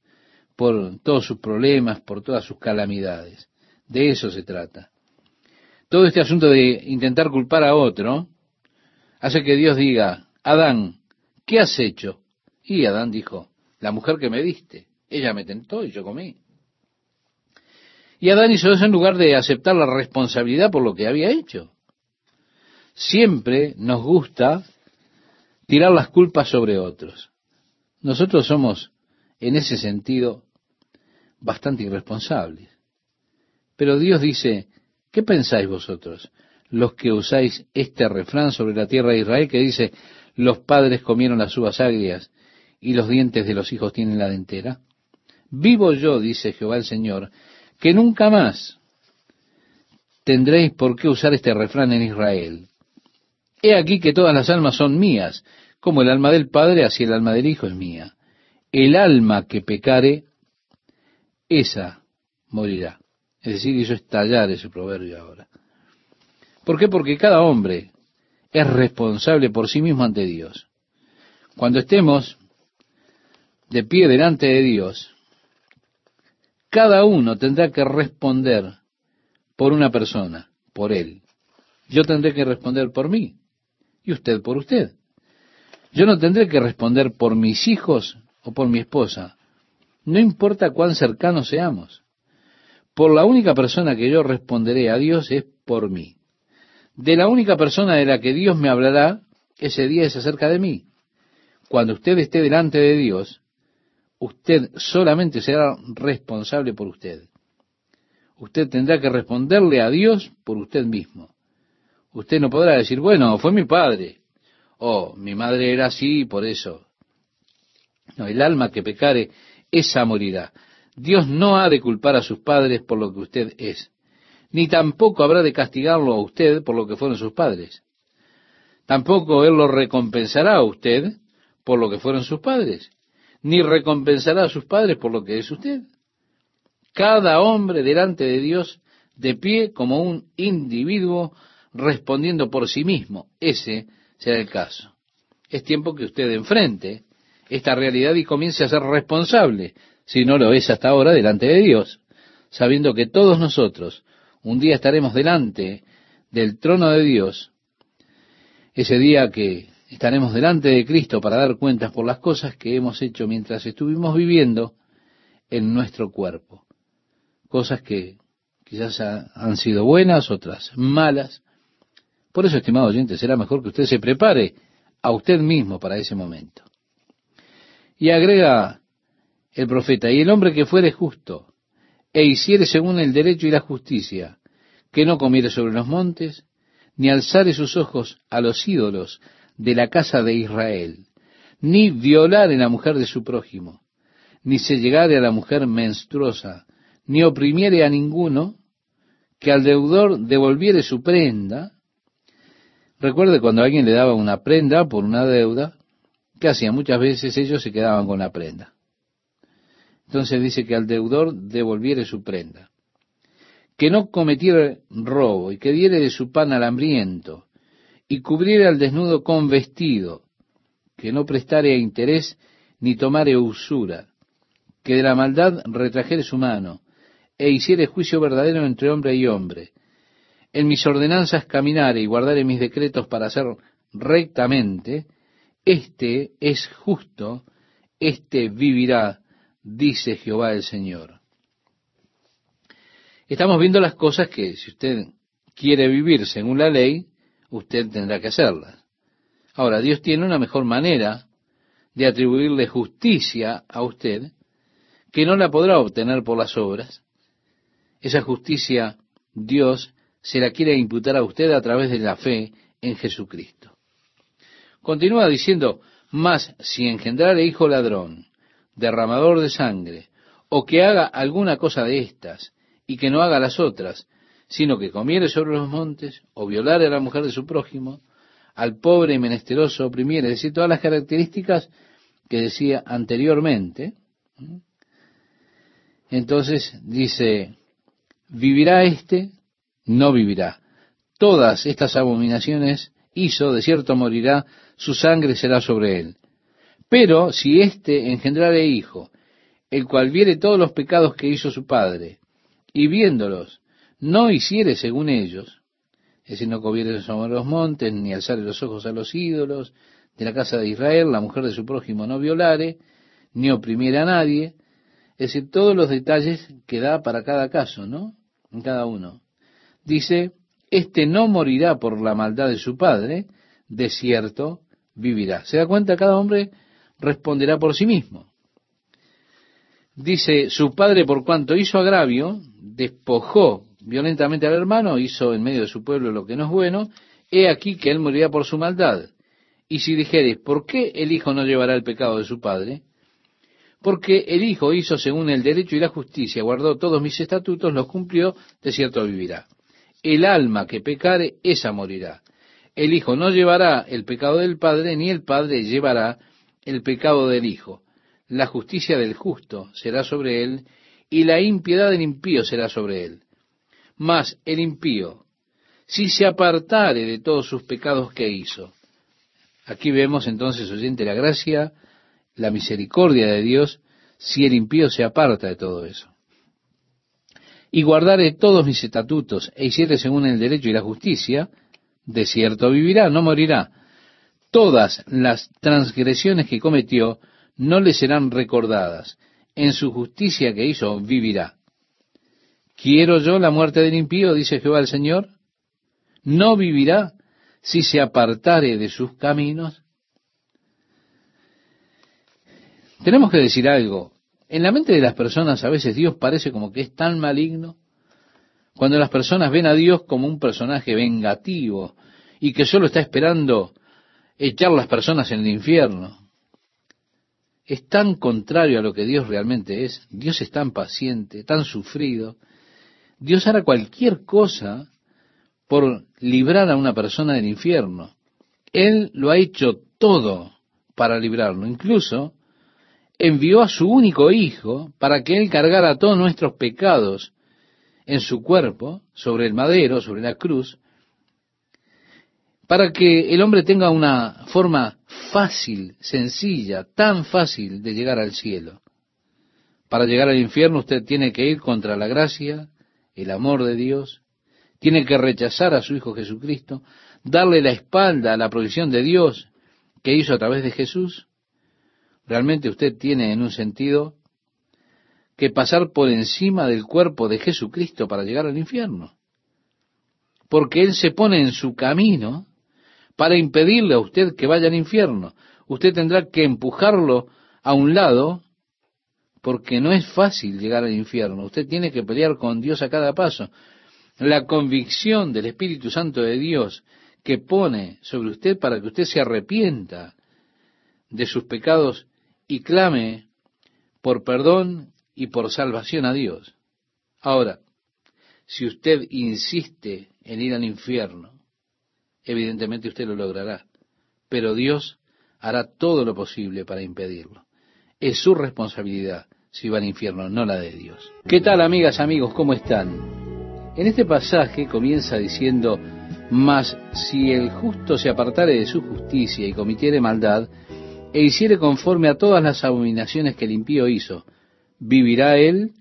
por todos sus problemas, por todas sus calamidades. De eso se trata. Todo este asunto de intentar culpar a otro hace que Dios diga, Adán, ¿qué has hecho? Y Adán dijo, la mujer que me diste, ella me tentó y yo comí. Y Adán hizo eso en lugar de aceptar la responsabilidad por lo que había hecho. Siempre nos gusta tirar las culpas sobre otros. Nosotros somos, en ese sentido, bastante irresponsables. Pero Dios dice, ¿qué pensáis vosotros, los que usáis este refrán sobre la tierra de Israel que dice, los padres comieron las uvas agrias y los dientes de los hijos tienen la dentera? Vivo yo, dice Jehová el Señor, que nunca más tendréis por qué usar este refrán en Israel. He aquí que todas las almas son mías, como el alma del Padre, así el alma del Hijo es mía. El alma que pecare, esa morirá. Es decir, hizo estallar ese proverbio ahora. ¿Por qué? Porque cada hombre es responsable por sí mismo ante Dios. Cuando estemos de pie delante de Dios, cada uno tendrá que responder por una persona, por él. Yo tendré que responder por mí y usted por usted. Yo no tendré que responder por mis hijos o por mi esposa. No importa cuán cercanos seamos. Por la única persona que yo responderé a Dios es por mí. de la única persona de la que Dios me hablará ese día es acerca de mí. Cuando usted esté delante de Dios, usted solamente será responsable por usted. Usted tendrá que responderle a Dios por usted mismo. Usted no podrá decir, bueno, fue mi padre, o mi madre era así, por eso. No, el alma que pecare, esa morirá. Dios no ha de culpar a sus padres por lo que usted es, ni tampoco habrá de castigarlo a usted por lo que fueron sus padres. Tampoco Él lo recompensará a usted por lo que fueron sus padres, ni recompensará a sus padres por lo que es usted. Cada hombre delante de Dios de pie como un individuo respondiendo por sí mismo. Ese será el caso. Es tiempo que usted enfrente esta realidad y comience a ser responsable, si no lo es hasta ahora, delante de Dios, sabiendo que todos nosotros un día estaremos delante del trono de Dios, ese día que estaremos delante de Cristo para dar cuentas por las cosas que hemos hecho mientras estuvimos viviendo en nuestro cuerpo. Cosas que quizás han sido buenas, otras malas, por eso, estimado oyente, será mejor que usted se prepare a usted mismo para ese momento. Y agrega el profeta, y el hombre que fuere justo, e hiciere según el derecho y la justicia, que no comiere sobre los montes, ni alzare sus ojos a los ídolos de la casa de Israel, ni violare la mujer de su prójimo, ni se llegare a la mujer menstruosa, ni oprimiere a ninguno, que al deudor devolviere su prenda, Recuerde cuando alguien le daba una prenda por una deuda, ¿qué hacía? Muchas veces ellos se quedaban con la prenda. Entonces dice que al deudor devolviere su prenda. Que no cometiera robo y que diere de su pan al hambriento y cubriera al desnudo con vestido, que no prestare interés ni tomare usura, que de la maldad retrajere su mano e hiciere juicio verdadero entre hombre y hombre, en mis ordenanzas caminare y guardare mis decretos para hacer rectamente, este es justo, este vivirá, dice Jehová el Señor. Estamos viendo las cosas que si usted quiere vivir según la ley, usted tendrá que hacerlas. Ahora, Dios tiene una mejor manera de atribuirle justicia a usted que no la podrá obtener por las obras. Esa justicia Dios se la quiere imputar a usted a través de la fe en Jesucristo. Continúa diciendo, más si engendrare hijo ladrón, derramador de sangre, o que haga alguna cosa de estas, y que no haga las otras, sino que comiere sobre los montes, o violare a la mujer de su prójimo, al pobre y menesteroso oprimiere, es decir, todas las características que decía anteriormente. Entonces dice, vivirá éste no vivirá. Todas estas abominaciones hizo, de cierto morirá, su sangre será sobre él. Pero si éste engendrare hijo, el cual viere todos los pecados que hizo su padre, y viéndolos, no hiciere según ellos, es decir, no comiere sobre los montes, ni alzare los ojos a los ídolos de la casa de Israel, la mujer de su prójimo no violare, ni oprimiere a nadie, es decir, todos los detalles que da para cada caso, ¿no? En cada uno dice, este no morirá por la maldad de su padre, de cierto vivirá. ¿Se da cuenta? Cada hombre responderá por sí mismo. Dice, su padre por cuanto hizo agravio, despojó violentamente al hermano, hizo en medio de su pueblo lo que no es bueno, he aquí que él morirá por su maldad. Y si dijeres, ¿por qué el hijo no llevará el pecado de su padre? Porque el hijo hizo según el derecho y la justicia, guardó todos mis estatutos, los cumplió, de cierto vivirá el alma que pecare, esa morirá. El Hijo no llevará el pecado del Padre, ni el Padre llevará el pecado del Hijo. La justicia del justo será sobre él, y la impiedad del impío será sobre él. Mas el impío, si se apartare de todos sus pecados que hizo. Aquí vemos entonces, oyente, la gracia, la misericordia de Dios, si el impío se aparta de todo eso y guardare todos mis estatutos e hiciere según el derecho y la justicia, de cierto vivirá, no morirá. Todas las transgresiones que cometió no le serán recordadas. En su justicia que hizo vivirá. ¿Quiero yo la muerte del impío? dice Jehová el Señor. no vivirá si se apartare de sus caminos. Tenemos que decir algo. En la mente de las personas a veces Dios parece como que es tan maligno cuando las personas ven a Dios como un personaje vengativo y que solo está esperando echar las personas en el infierno. Es tan contrario a lo que Dios realmente es. Dios es tan paciente, tan sufrido. Dios hará cualquier cosa por librar a una persona del infierno. Él lo ha hecho todo para librarlo. Incluso envió a su único hijo para que él cargara todos nuestros pecados en su cuerpo, sobre el madero, sobre la cruz, para que el hombre tenga una forma fácil, sencilla, tan fácil de llegar al cielo. Para llegar al infierno usted tiene que ir contra la gracia, el amor de Dios, tiene que rechazar a su Hijo Jesucristo, darle la espalda a la provisión de Dios que hizo a través de Jesús. Realmente usted tiene en un sentido que pasar por encima del cuerpo de Jesucristo para llegar al infierno. Porque Él se pone en su camino para impedirle a usted que vaya al infierno. Usted tendrá que empujarlo a un lado porque no es fácil llegar al infierno. Usted tiene que pelear con Dios a cada paso. La convicción del Espíritu Santo de Dios que pone sobre usted para que usted se arrepienta de sus pecados y clame por perdón y por salvación a Dios. Ahora, si usted insiste en ir al infierno, evidentemente usted lo logrará, pero Dios hará todo lo posible para impedirlo. Es su responsabilidad si va al infierno, no la de Dios. ¿Qué tal, amigas, amigos? ¿Cómo están? En este pasaje comienza diciendo, mas si el justo se apartare de su justicia y cometiere maldad, e hiciere conforme a todas las abominaciones que el impío hizo, vivirá él,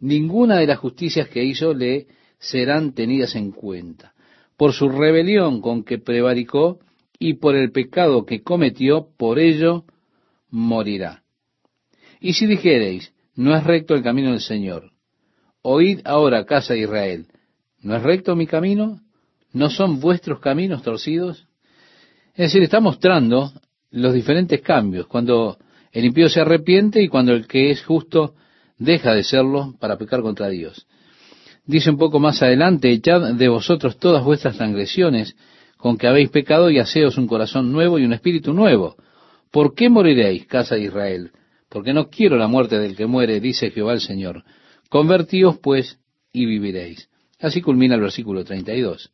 ninguna de las justicias que hizo le serán tenidas en cuenta. Por su rebelión con que prevaricó y por el pecado que cometió, por ello morirá. Y si dijereis, no es recto el camino del Señor, oíd ahora, casa de Israel, ¿no es recto mi camino? ¿No son vuestros caminos torcidos? Es decir, está mostrando los diferentes cambios, cuando el impío se arrepiente y cuando el que es justo deja de serlo para pecar contra Dios. Dice un poco más adelante, echad de vosotros todas vuestras transgresiones con que habéis pecado y haceos un corazón nuevo y un espíritu nuevo. ¿Por qué moriréis, casa de Israel? Porque no quiero la muerte del que muere, dice Jehová el Señor. Convertíos pues y viviréis. Así culmina el versículo 32.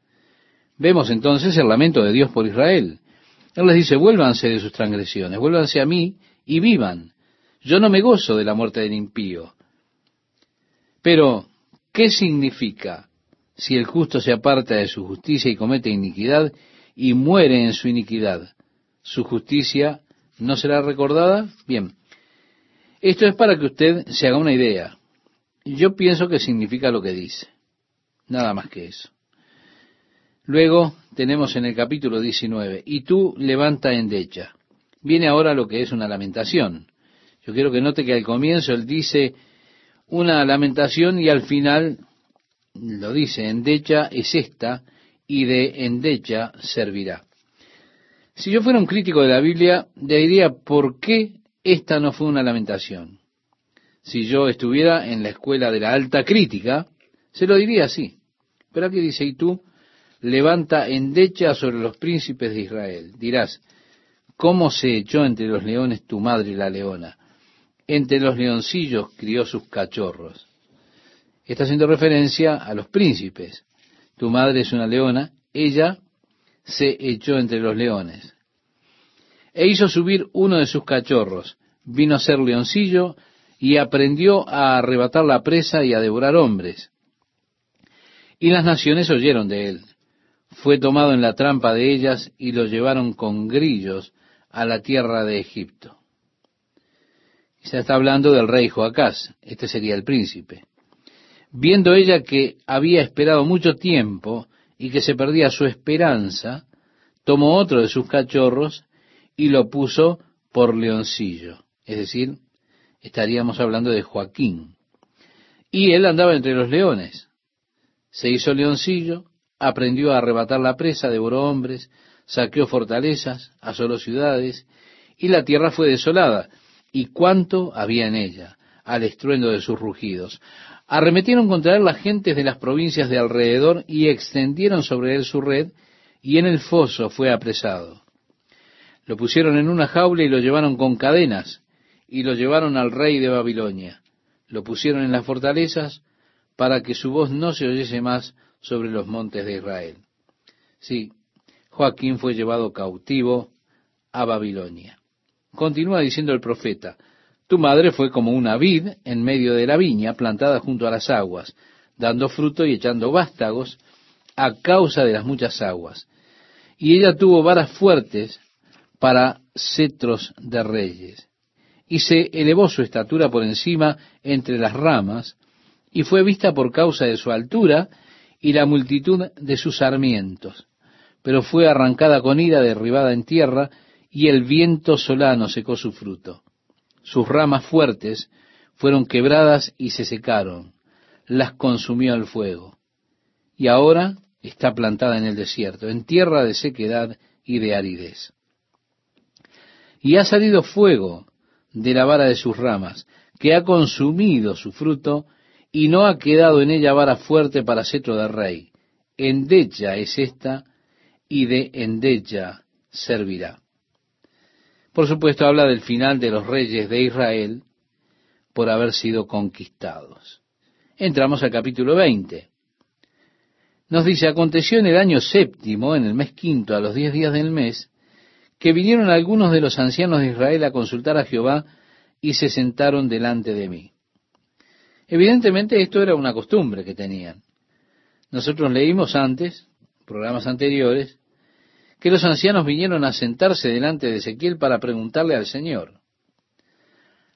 Vemos entonces el lamento de Dios por Israel. Él les dice, vuélvanse de sus transgresiones, vuélvanse a mí y vivan. Yo no me gozo de la muerte del impío. Pero, ¿qué significa si el justo se aparta de su justicia y comete iniquidad y muere en su iniquidad? ¿Su justicia no será recordada? Bien, esto es para que usted se haga una idea. Yo pienso que significa lo que dice. Nada más que eso. Luego tenemos en el capítulo 19, y tú levanta endecha. Viene ahora lo que es una lamentación. Yo quiero que note que al comienzo él dice, una lamentación y al final lo dice, endecha es esta y de endecha servirá. Si yo fuera un crítico de la Biblia, le diría, ¿por qué esta no fue una lamentación? Si yo estuviera en la escuela de la alta crítica, se lo diría así. Pero aquí dice, y tú levanta endecha sobre los príncipes de Israel. Dirás, ¿cómo se echó entre los leones tu madre la leona? entre los leoncillos crió sus cachorros. Está haciendo referencia a los príncipes. Tu madre es una leona, ella se echó entre los leones. E hizo subir uno de sus cachorros, vino a ser leoncillo y aprendió a arrebatar la presa y a devorar hombres. Y las naciones oyeron de él. Fue tomado en la trampa de ellas y lo llevaron con grillos a la tierra de Egipto. Se está hablando del rey Joacás, este sería el príncipe. Viendo ella que había esperado mucho tiempo y que se perdía su esperanza, tomó otro de sus cachorros y lo puso por leoncillo. Es decir, estaríamos hablando de Joaquín. Y él andaba entre los leones. Se hizo leoncillo, aprendió a arrebatar la presa, devoró hombres, saqueó fortalezas, asoló ciudades, y la tierra fue desolada, y cuánto había en ella, al estruendo de sus rugidos. Arremetieron contra él las gentes de las provincias de alrededor y extendieron sobre él su red, y en el foso fue apresado. Lo pusieron en una jaula y lo llevaron con cadenas, y lo llevaron al rey de Babilonia. Lo pusieron en las fortalezas para que su voz no se oyese más sobre los montes de Israel. Sí, Joaquín fue llevado cautivo a Babilonia. Continúa diciendo el profeta, tu madre fue como una vid en medio de la viña, plantada junto a las aguas, dando fruto y echando vástagos a causa de las muchas aguas. Y ella tuvo varas fuertes para cetros de reyes. Y se elevó su estatura por encima entre las ramas, y fue vista por causa de su altura y la multitud de sus sarmientos. Pero fue arrancada con ira, derribada en tierra, y el viento solano secó su fruto. Sus ramas fuertes fueron quebradas y se secaron, las consumió el fuego. Y ahora está plantada en el desierto, en tierra de sequedad y de aridez. Y ha salido fuego de la vara de sus ramas, que ha consumido su fruto, y no ha quedado en ella vara fuerte para cetro de rey. Endecha es esta, y de endecha servirá. Por supuesto, habla del final de los reyes de Israel por haber sido conquistados. Entramos al capítulo 20. Nos dice, aconteció en el año séptimo, en el mes quinto, a los diez días del mes, que vinieron algunos de los ancianos de Israel a consultar a Jehová y se sentaron delante de mí. Evidentemente esto era una costumbre que tenían. Nosotros leímos antes, programas anteriores, que los ancianos vinieron a sentarse delante de Ezequiel para preguntarle al Señor.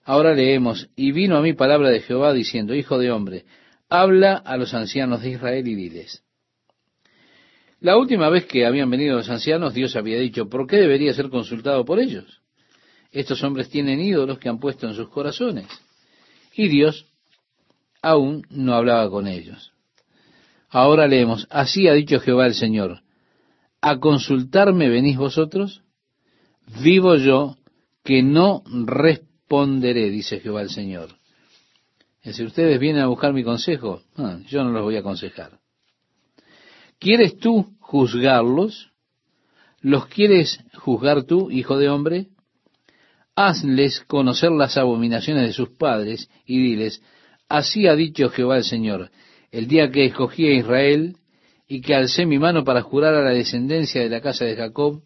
Ahora leemos, y vino a mí palabra de Jehová diciendo, Hijo de hombre, habla a los ancianos de Israel y diles. La última vez que habían venido los ancianos, Dios había dicho, ¿por qué debería ser consultado por ellos? Estos hombres tienen ídolos que han puesto en sus corazones. Y Dios aún no hablaba con ellos. Ahora leemos, así ha dicho Jehová el Señor, ¿A consultarme venís vosotros? Vivo yo que no responderé, dice Jehová el Señor. Si ustedes vienen a buscar mi consejo, ah, yo no los voy a aconsejar. ¿Quieres tú juzgarlos? ¿Los quieres juzgar tú, hijo de hombre? Hazles conocer las abominaciones de sus padres y diles, así ha dicho Jehová el Señor, el día que escogí a Israel, y que alcé mi mano para jurar a la descendencia de la casa de Jacob,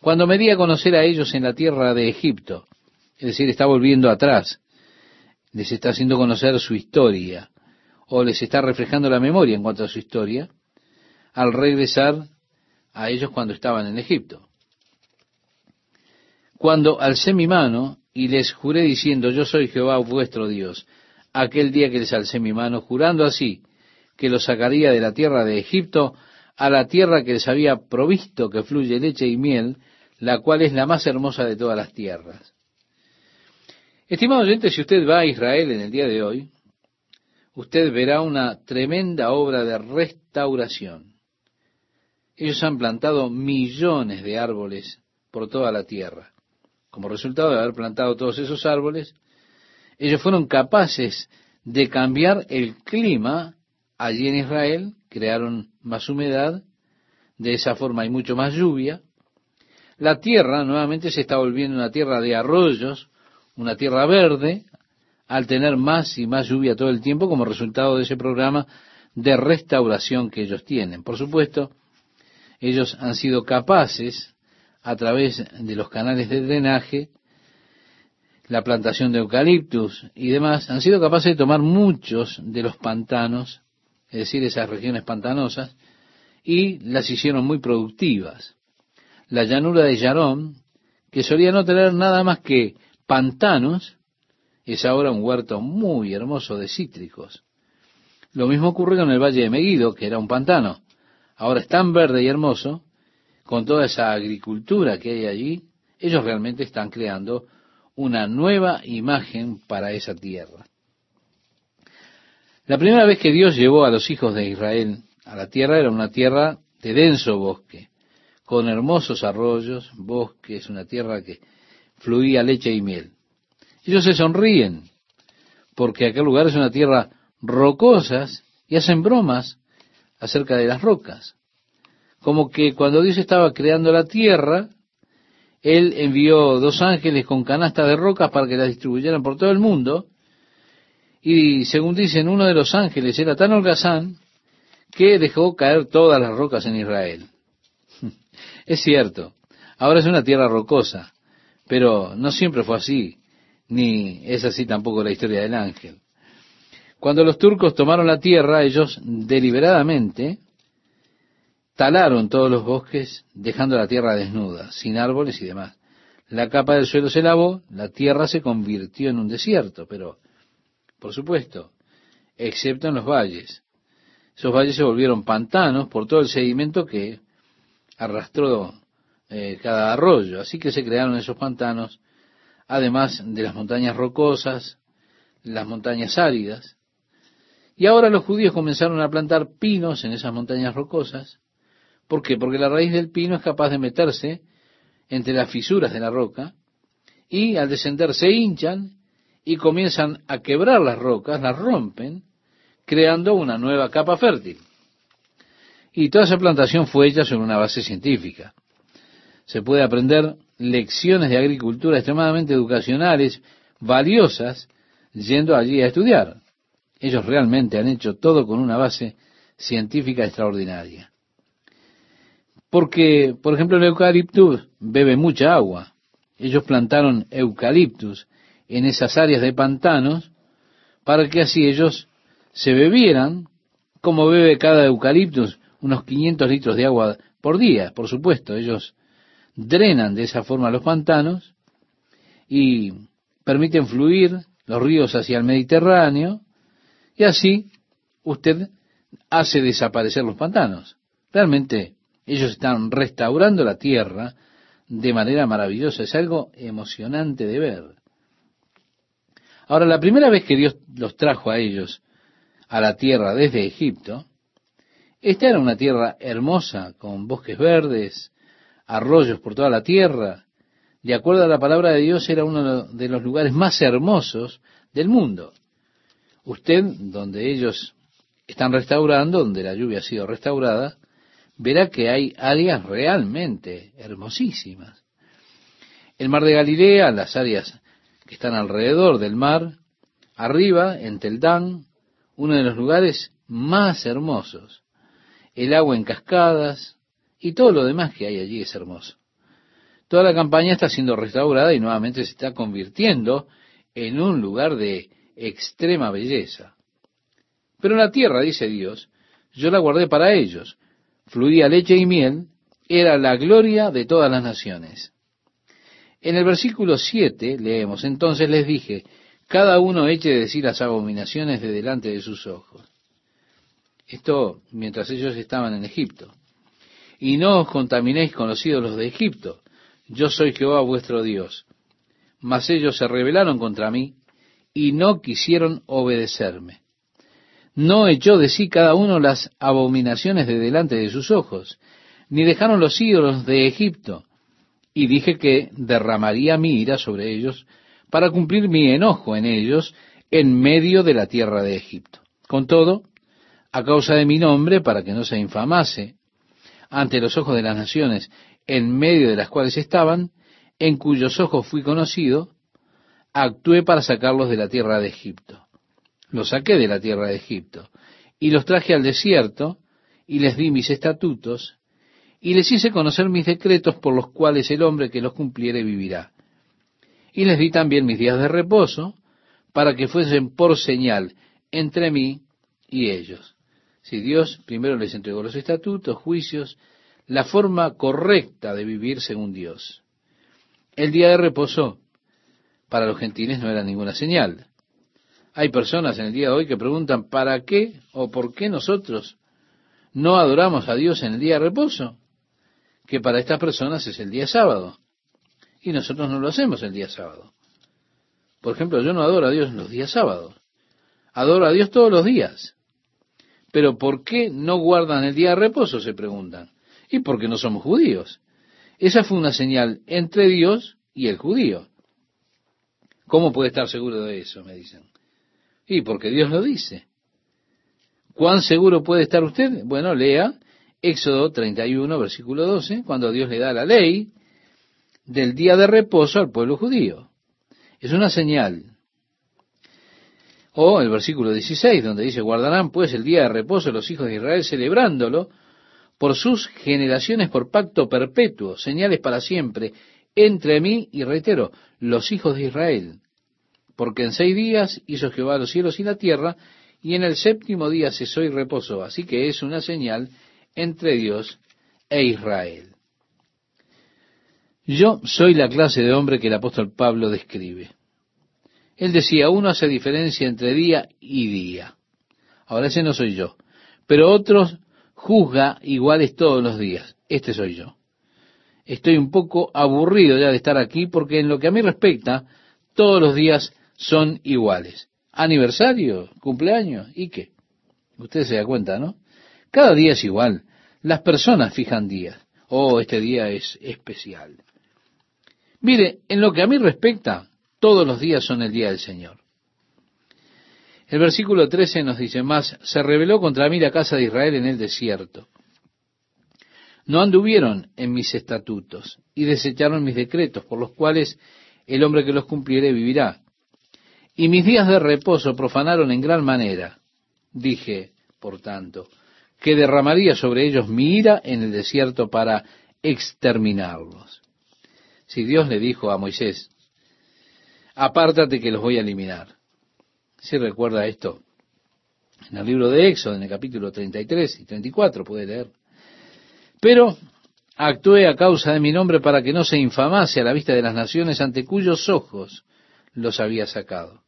cuando me di a conocer a ellos en la tierra de Egipto. Es decir, está volviendo atrás, les está haciendo conocer su historia, o les está reflejando la memoria en cuanto a su historia, al regresar a ellos cuando estaban en Egipto. Cuando alcé mi mano y les juré diciendo, yo soy Jehová vuestro Dios, aquel día que les alcé mi mano, jurando así, que los sacaría de la tierra de Egipto a la tierra que les había provisto que fluye leche y miel, la cual es la más hermosa de todas las tierras. Estimado oyente, si usted va a Israel en el día de hoy, usted verá una tremenda obra de restauración. Ellos han plantado millones de árboles por toda la tierra. Como resultado de haber plantado todos esos árboles, ellos fueron capaces de cambiar el clima allí en Israel, crearon más humedad, de esa forma hay mucho más lluvia. La tierra nuevamente se está volviendo una tierra de arroyos, una tierra verde, al tener más y más lluvia todo el tiempo como resultado de ese programa de restauración que ellos tienen. Por supuesto, ellos han sido capaces, a través de los canales de drenaje, la plantación de eucaliptus y demás, han sido capaces de tomar muchos de los pantanos es decir, esas regiones pantanosas, y las hicieron muy productivas. La llanura de Yarón, que solía no tener nada más que pantanos, es ahora un huerto muy hermoso de cítricos. Lo mismo ocurre con el Valle de Meguido, que era un pantano. Ahora es tan verde y hermoso, con toda esa agricultura que hay allí, ellos realmente están creando una nueva imagen para esa tierra. La primera vez que Dios llevó a los hijos de Israel a la tierra era una tierra de denso bosque, con hermosos arroyos, bosques, una tierra que fluía leche y miel. Ellos se sonríen, porque aquel lugar es una tierra rocosas y hacen bromas acerca de las rocas. Como que cuando Dios estaba creando la tierra, Él envió dos ángeles con canastas de rocas para que las distribuyeran por todo el mundo, y según dicen, uno de los ángeles era tan holgazán que dejó caer todas las rocas en Israel. Es cierto, ahora es una tierra rocosa, pero no siempre fue así, ni es así tampoco la historia del ángel. Cuando los turcos tomaron la tierra, ellos deliberadamente talaron todos los bosques, dejando la tierra desnuda, sin árboles y demás. La capa del suelo se lavó, la tierra se convirtió en un desierto, pero, por supuesto, excepto en los valles. Esos valles se volvieron pantanos por todo el sedimento que arrastró eh, cada arroyo. Así que se crearon esos pantanos, además de las montañas rocosas, las montañas áridas. Y ahora los judíos comenzaron a plantar pinos en esas montañas rocosas. ¿Por qué? Porque la raíz del pino es capaz de meterse entre las fisuras de la roca y al descender se hinchan y comienzan a quebrar las rocas, las rompen creando una nueva capa fértil. Y toda esa plantación fue hecha sobre una base científica. Se puede aprender lecciones de agricultura extremadamente educacionales, valiosas, yendo allí a estudiar. Ellos realmente han hecho todo con una base científica extraordinaria. Porque, por ejemplo, el eucaliptus bebe mucha agua. Ellos plantaron eucaliptus en esas áreas de pantanos para que así ellos se bebieran, como bebe cada eucaliptus, unos 500 litros de agua por día, por supuesto. Ellos drenan de esa forma los pantanos y permiten fluir los ríos hacia el Mediterráneo y así usted hace desaparecer los pantanos. Realmente ellos están restaurando la tierra de manera maravillosa. Es algo emocionante de ver. Ahora, la primera vez que Dios los trajo a ellos a la tierra desde Egipto, esta era una tierra hermosa, con bosques verdes, arroyos por toda la tierra. De acuerdo a la palabra de Dios, era uno de los lugares más hermosos del mundo. Usted, donde ellos están restaurando, donde la lluvia ha sido restaurada, verá que hay áreas realmente hermosísimas. El mar de Galilea, las áreas que están alrededor del mar, arriba, en Teldán, uno de los lugares más hermosos. El agua en cascadas y todo lo demás que hay allí es hermoso. Toda la campaña está siendo restaurada y nuevamente se está convirtiendo en un lugar de extrema belleza. Pero la tierra, dice Dios, yo la guardé para ellos. Fluía leche y miel, era la gloria de todas las naciones. En el versículo 7 leemos, entonces les dije, cada uno eche de decir las abominaciones de delante de sus ojos. Esto mientras ellos estaban en Egipto. Y no os contaminéis con los ídolos de Egipto. Yo soy Jehová vuestro Dios. Mas ellos se rebelaron contra mí y no quisieron obedecerme. No echó de sí cada uno las abominaciones de delante de sus ojos, ni dejaron los ídolos de Egipto. Y dije que derramaría mi ira sobre ellos para cumplir mi enojo en ellos en medio de la tierra de Egipto. Con todo, a causa de mi nombre, para que no se infamase ante los ojos de las naciones en medio de las cuales estaban, en cuyos ojos fui conocido, actué para sacarlos de la tierra de Egipto. Los saqué de la tierra de Egipto y los traje al desierto y les di mis estatutos y les hice conocer mis decretos por los cuales el hombre que los cumpliere vivirá y les di también mis días de reposo para que fuesen por señal entre mí y ellos. Si Dios primero les entregó los estatutos, juicios, la forma correcta de vivir según Dios. El día de reposo para los gentiles no era ninguna señal. Hay personas en el día de hoy que preguntan, ¿para qué o por qué nosotros no adoramos a Dios en el día de reposo? Que para estas personas es el día sábado y nosotros no lo hacemos el día sábado. Por ejemplo, yo no adoro a Dios los días sábados. Adoro a Dios todos los días. Pero ¿por qué no guardan el día de reposo? se preguntan. Y porque no somos judíos. Esa fue una señal entre Dios y el judío. ¿Cómo puede estar seguro de eso? me dicen. Y porque Dios lo dice. ¿Cuán seguro puede estar usted? Bueno, lea Éxodo 31, versículo 12, cuando Dios le da la ley del día de reposo al pueblo judío. Es una señal. O el versículo 16, donde dice, guardarán pues el día de reposo los hijos de Israel celebrándolo por sus generaciones por pacto perpetuo, señales para siempre, entre mí y reitero, los hijos de Israel. Porque en seis días hizo Jehová los cielos y la tierra, y en el séptimo día cesó y reposó. Así que es una señal entre Dios e Israel. Yo soy la clase de hombre que el apóstol Pablo describe. Él decía, uno hace diferencia entre día y día. Ahora ese no soy yo. Pero otros juzga iguales todos los días. Este soy yo. Estoy un poco aburrido ya de estar aquí porque en lo que a mí respecta, todos los días son iguales. Aniversario, cumpleaños, ¿y qué? Usted se da cuenta, ¿no? Cada día es igual. Las personas fijan días. Oh, este día es especial. Mire, en lo que a mí respecta, todos los días son el día del Señor. El versículo 13 nos dice más, se rebeló contra mí la casa de Israel en el desierto. No anduvieron en mis estatutos y desecharon mis decretos, por los cuales el hombre que los cumpliere vivirá. Y mis días de reposo profanaron en gran manera. Dije, por tanto, que derramaría sobre ellos mi ira en el desierto para exterminarlos. Si Dios le dijo a Moisés, apártate que los voy a eliminar. Si recuerda esto, en el libro de Éxodo, en el capítulo 33 y 34, puede leer. Pero actué a causa de mi nombre para que no se infamase a la vista de las naciones ante cuyos ojos los había sacado.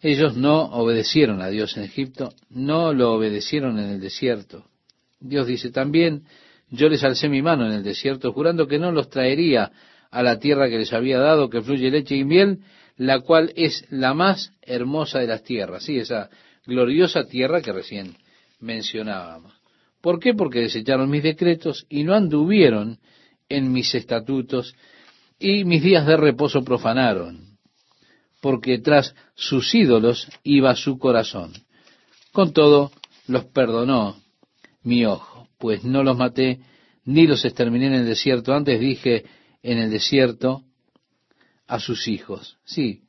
Ellos no obedecieron a Dios en Egipto, no lo obedecieron en el desierto. Dios dice también, yo les alcé mi mano en el desierto, jurando que no los traería a la tierra que les había dado, que fluye leche y miel, la cual es la más hermosa de las tierras, sí, esa gloriosa tierra que recién mencionábamos. ¿Por qué? Porque desecharon mis decretos y no anduvieron en mis estatutos y mis días de reposo profanaron, porque tras sus ídolos iba su corazón. Con todo, los perdonó mi ojo, pues no los maté ni los exterminé en el desierto. Antes dije en el desierto a sus hijos. Sí,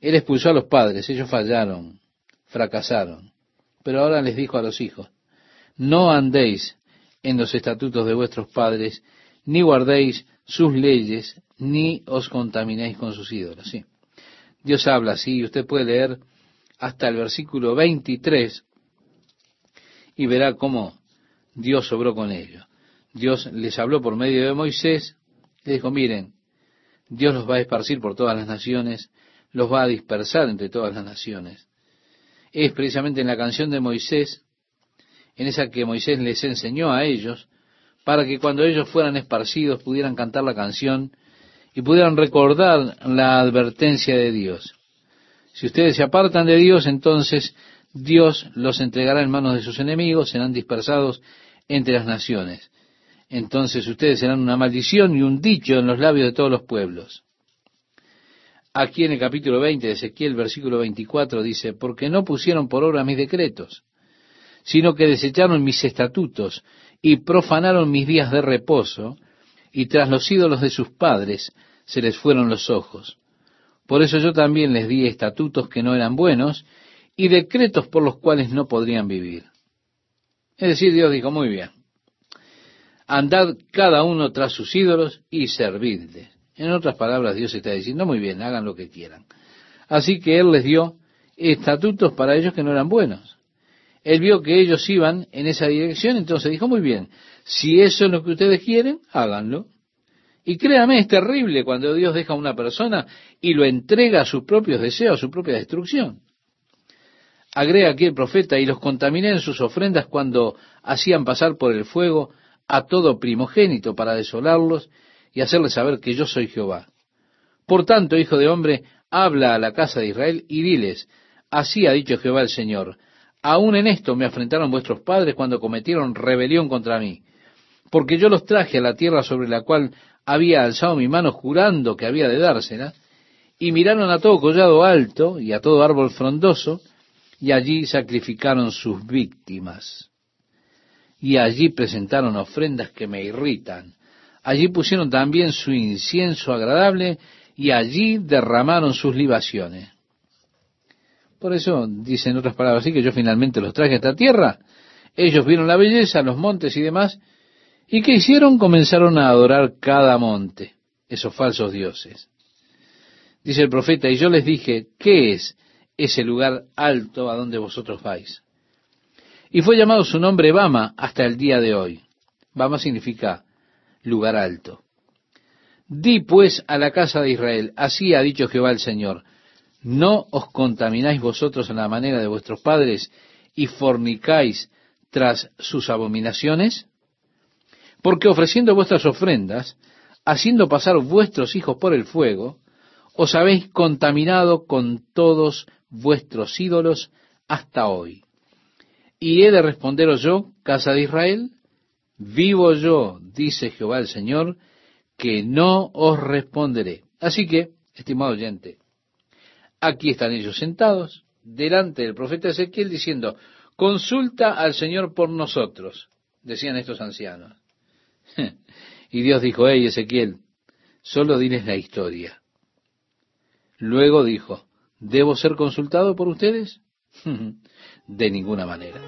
él expulsó a los padres, ellos fallaron, fracasaron. Pero ahora les dijo a los hijos, no andéis en los estatutos de vuestros padres, ni guardéis sus leyes, ni os contaminéis con sus ídolos. Sí. Dios habla así, usted puede leer hasta el versículo 23 y verá cómo Dios obró con ellos. Dios les habló por medio de Moisés, le dijo, miren, Dios los va a esparcir por todas las naciones, los va a dispersar entre todas las naciones. Es precisamente en la canción de Moisés en esa que Moisés les enseñó a ellos, para que cuando ellos fueran esparcidos pudieran cantar la canción y pudieran recordar la advertencia de Dios. Si ustedes se apartan de Dios, entonces Dios los entregará en manos de sus enemigos, serán dispersados entre las naciones. Entonces ustedes serán una maldición y un dicho en los labios de todos los pueblos. Aquí en el capítulo 20 de Ezequiel, versículo 24, dice, porque no pusieron por obra mis decretos, sino que desecharon mis estatutos y profanaron mis días de reposo, y tras los ídolos de sus padres se les fueron los ojos. Por eso yo también les di estatutos que no eran buenos y decretos por los cuales no podrían vivir. Es decir, Dios dijo, muy bien, andad cada uno tras sus ídolos y servidles. En otras palabras, Dios está diciendo, muy bien, hagan lo que quieran. Así que Él les dio estatutos para ellos que no eran buenos él vio que ellos iban en esa dirección, entonces dijo, muy bien, si eso es lo que ustedes quieren, háganlo. Y créame, es terrible cuando Dios deja a una persona y lo entrega a sus propios deseos, a su propia destrucción. Agrega aquí el profeta, y los contaminé en sus ofrendas cuando hacían pasar por el fuego a todo primogénito para desolarlos y hacerles saber que yo soy Jehová. Por tanto, hijo de hombre, habla a la casa de Israel y diles, así ha dicho Jehová el Señor, Aún en esto me afrentaron vuestros padres cuando cometieron rebelión contra mí, porque yo los traje a la tierra sobre la cual había alzado mi mano jurando que había de dársela, y miraron a todo collado alto y a todo árbol frondoso, y allí sacrificaron sus víctimas. Y allí presentaron ofrendas que me irritan. Allí pusieron también su incienso agradable, y allí derramaron sus libaciones. Por eso dice en otras palabras así que yo finalmente los traje a esta tierra. Ellos vieron la belleza, los montes y demás. ¿Y qué hicieron? Comenzaron a adorar cada monte, esos falsos dioses. Dice el profeta, y yo les dije, ¿qué es ese lugar alto a donde vosotros vais? Y fue llamado su nombre Bama hasta el día de hoy. Bama significa lugar alto. Di pues a la casa de Israel, así ha dicho Jehová el Señor, ¿No os contamináis vosotros en la manera de vuestros padres y fornicáis tras sus abominaciones? Porque ofreciendo vuestras ofrendas, haciendo pasar vuestros hijos por el fuego, os habéis contaminado con todos vuestros ídolos hasta hoy. Y he de responderos yo, casa de Israel, vivo yo, dice Jehová el Señor, que no os responderé. Así que, estimado oyente, Aquí están ellos sentados delante del profeta Ezequiel diciendo, consulta al Señor por nosotros, decían estos ancianos. y Dios dijo, hey Ezequiel, solo diles la historia. Luego dijo, ¿debo ser consultado por ustedes? de ninguna manera.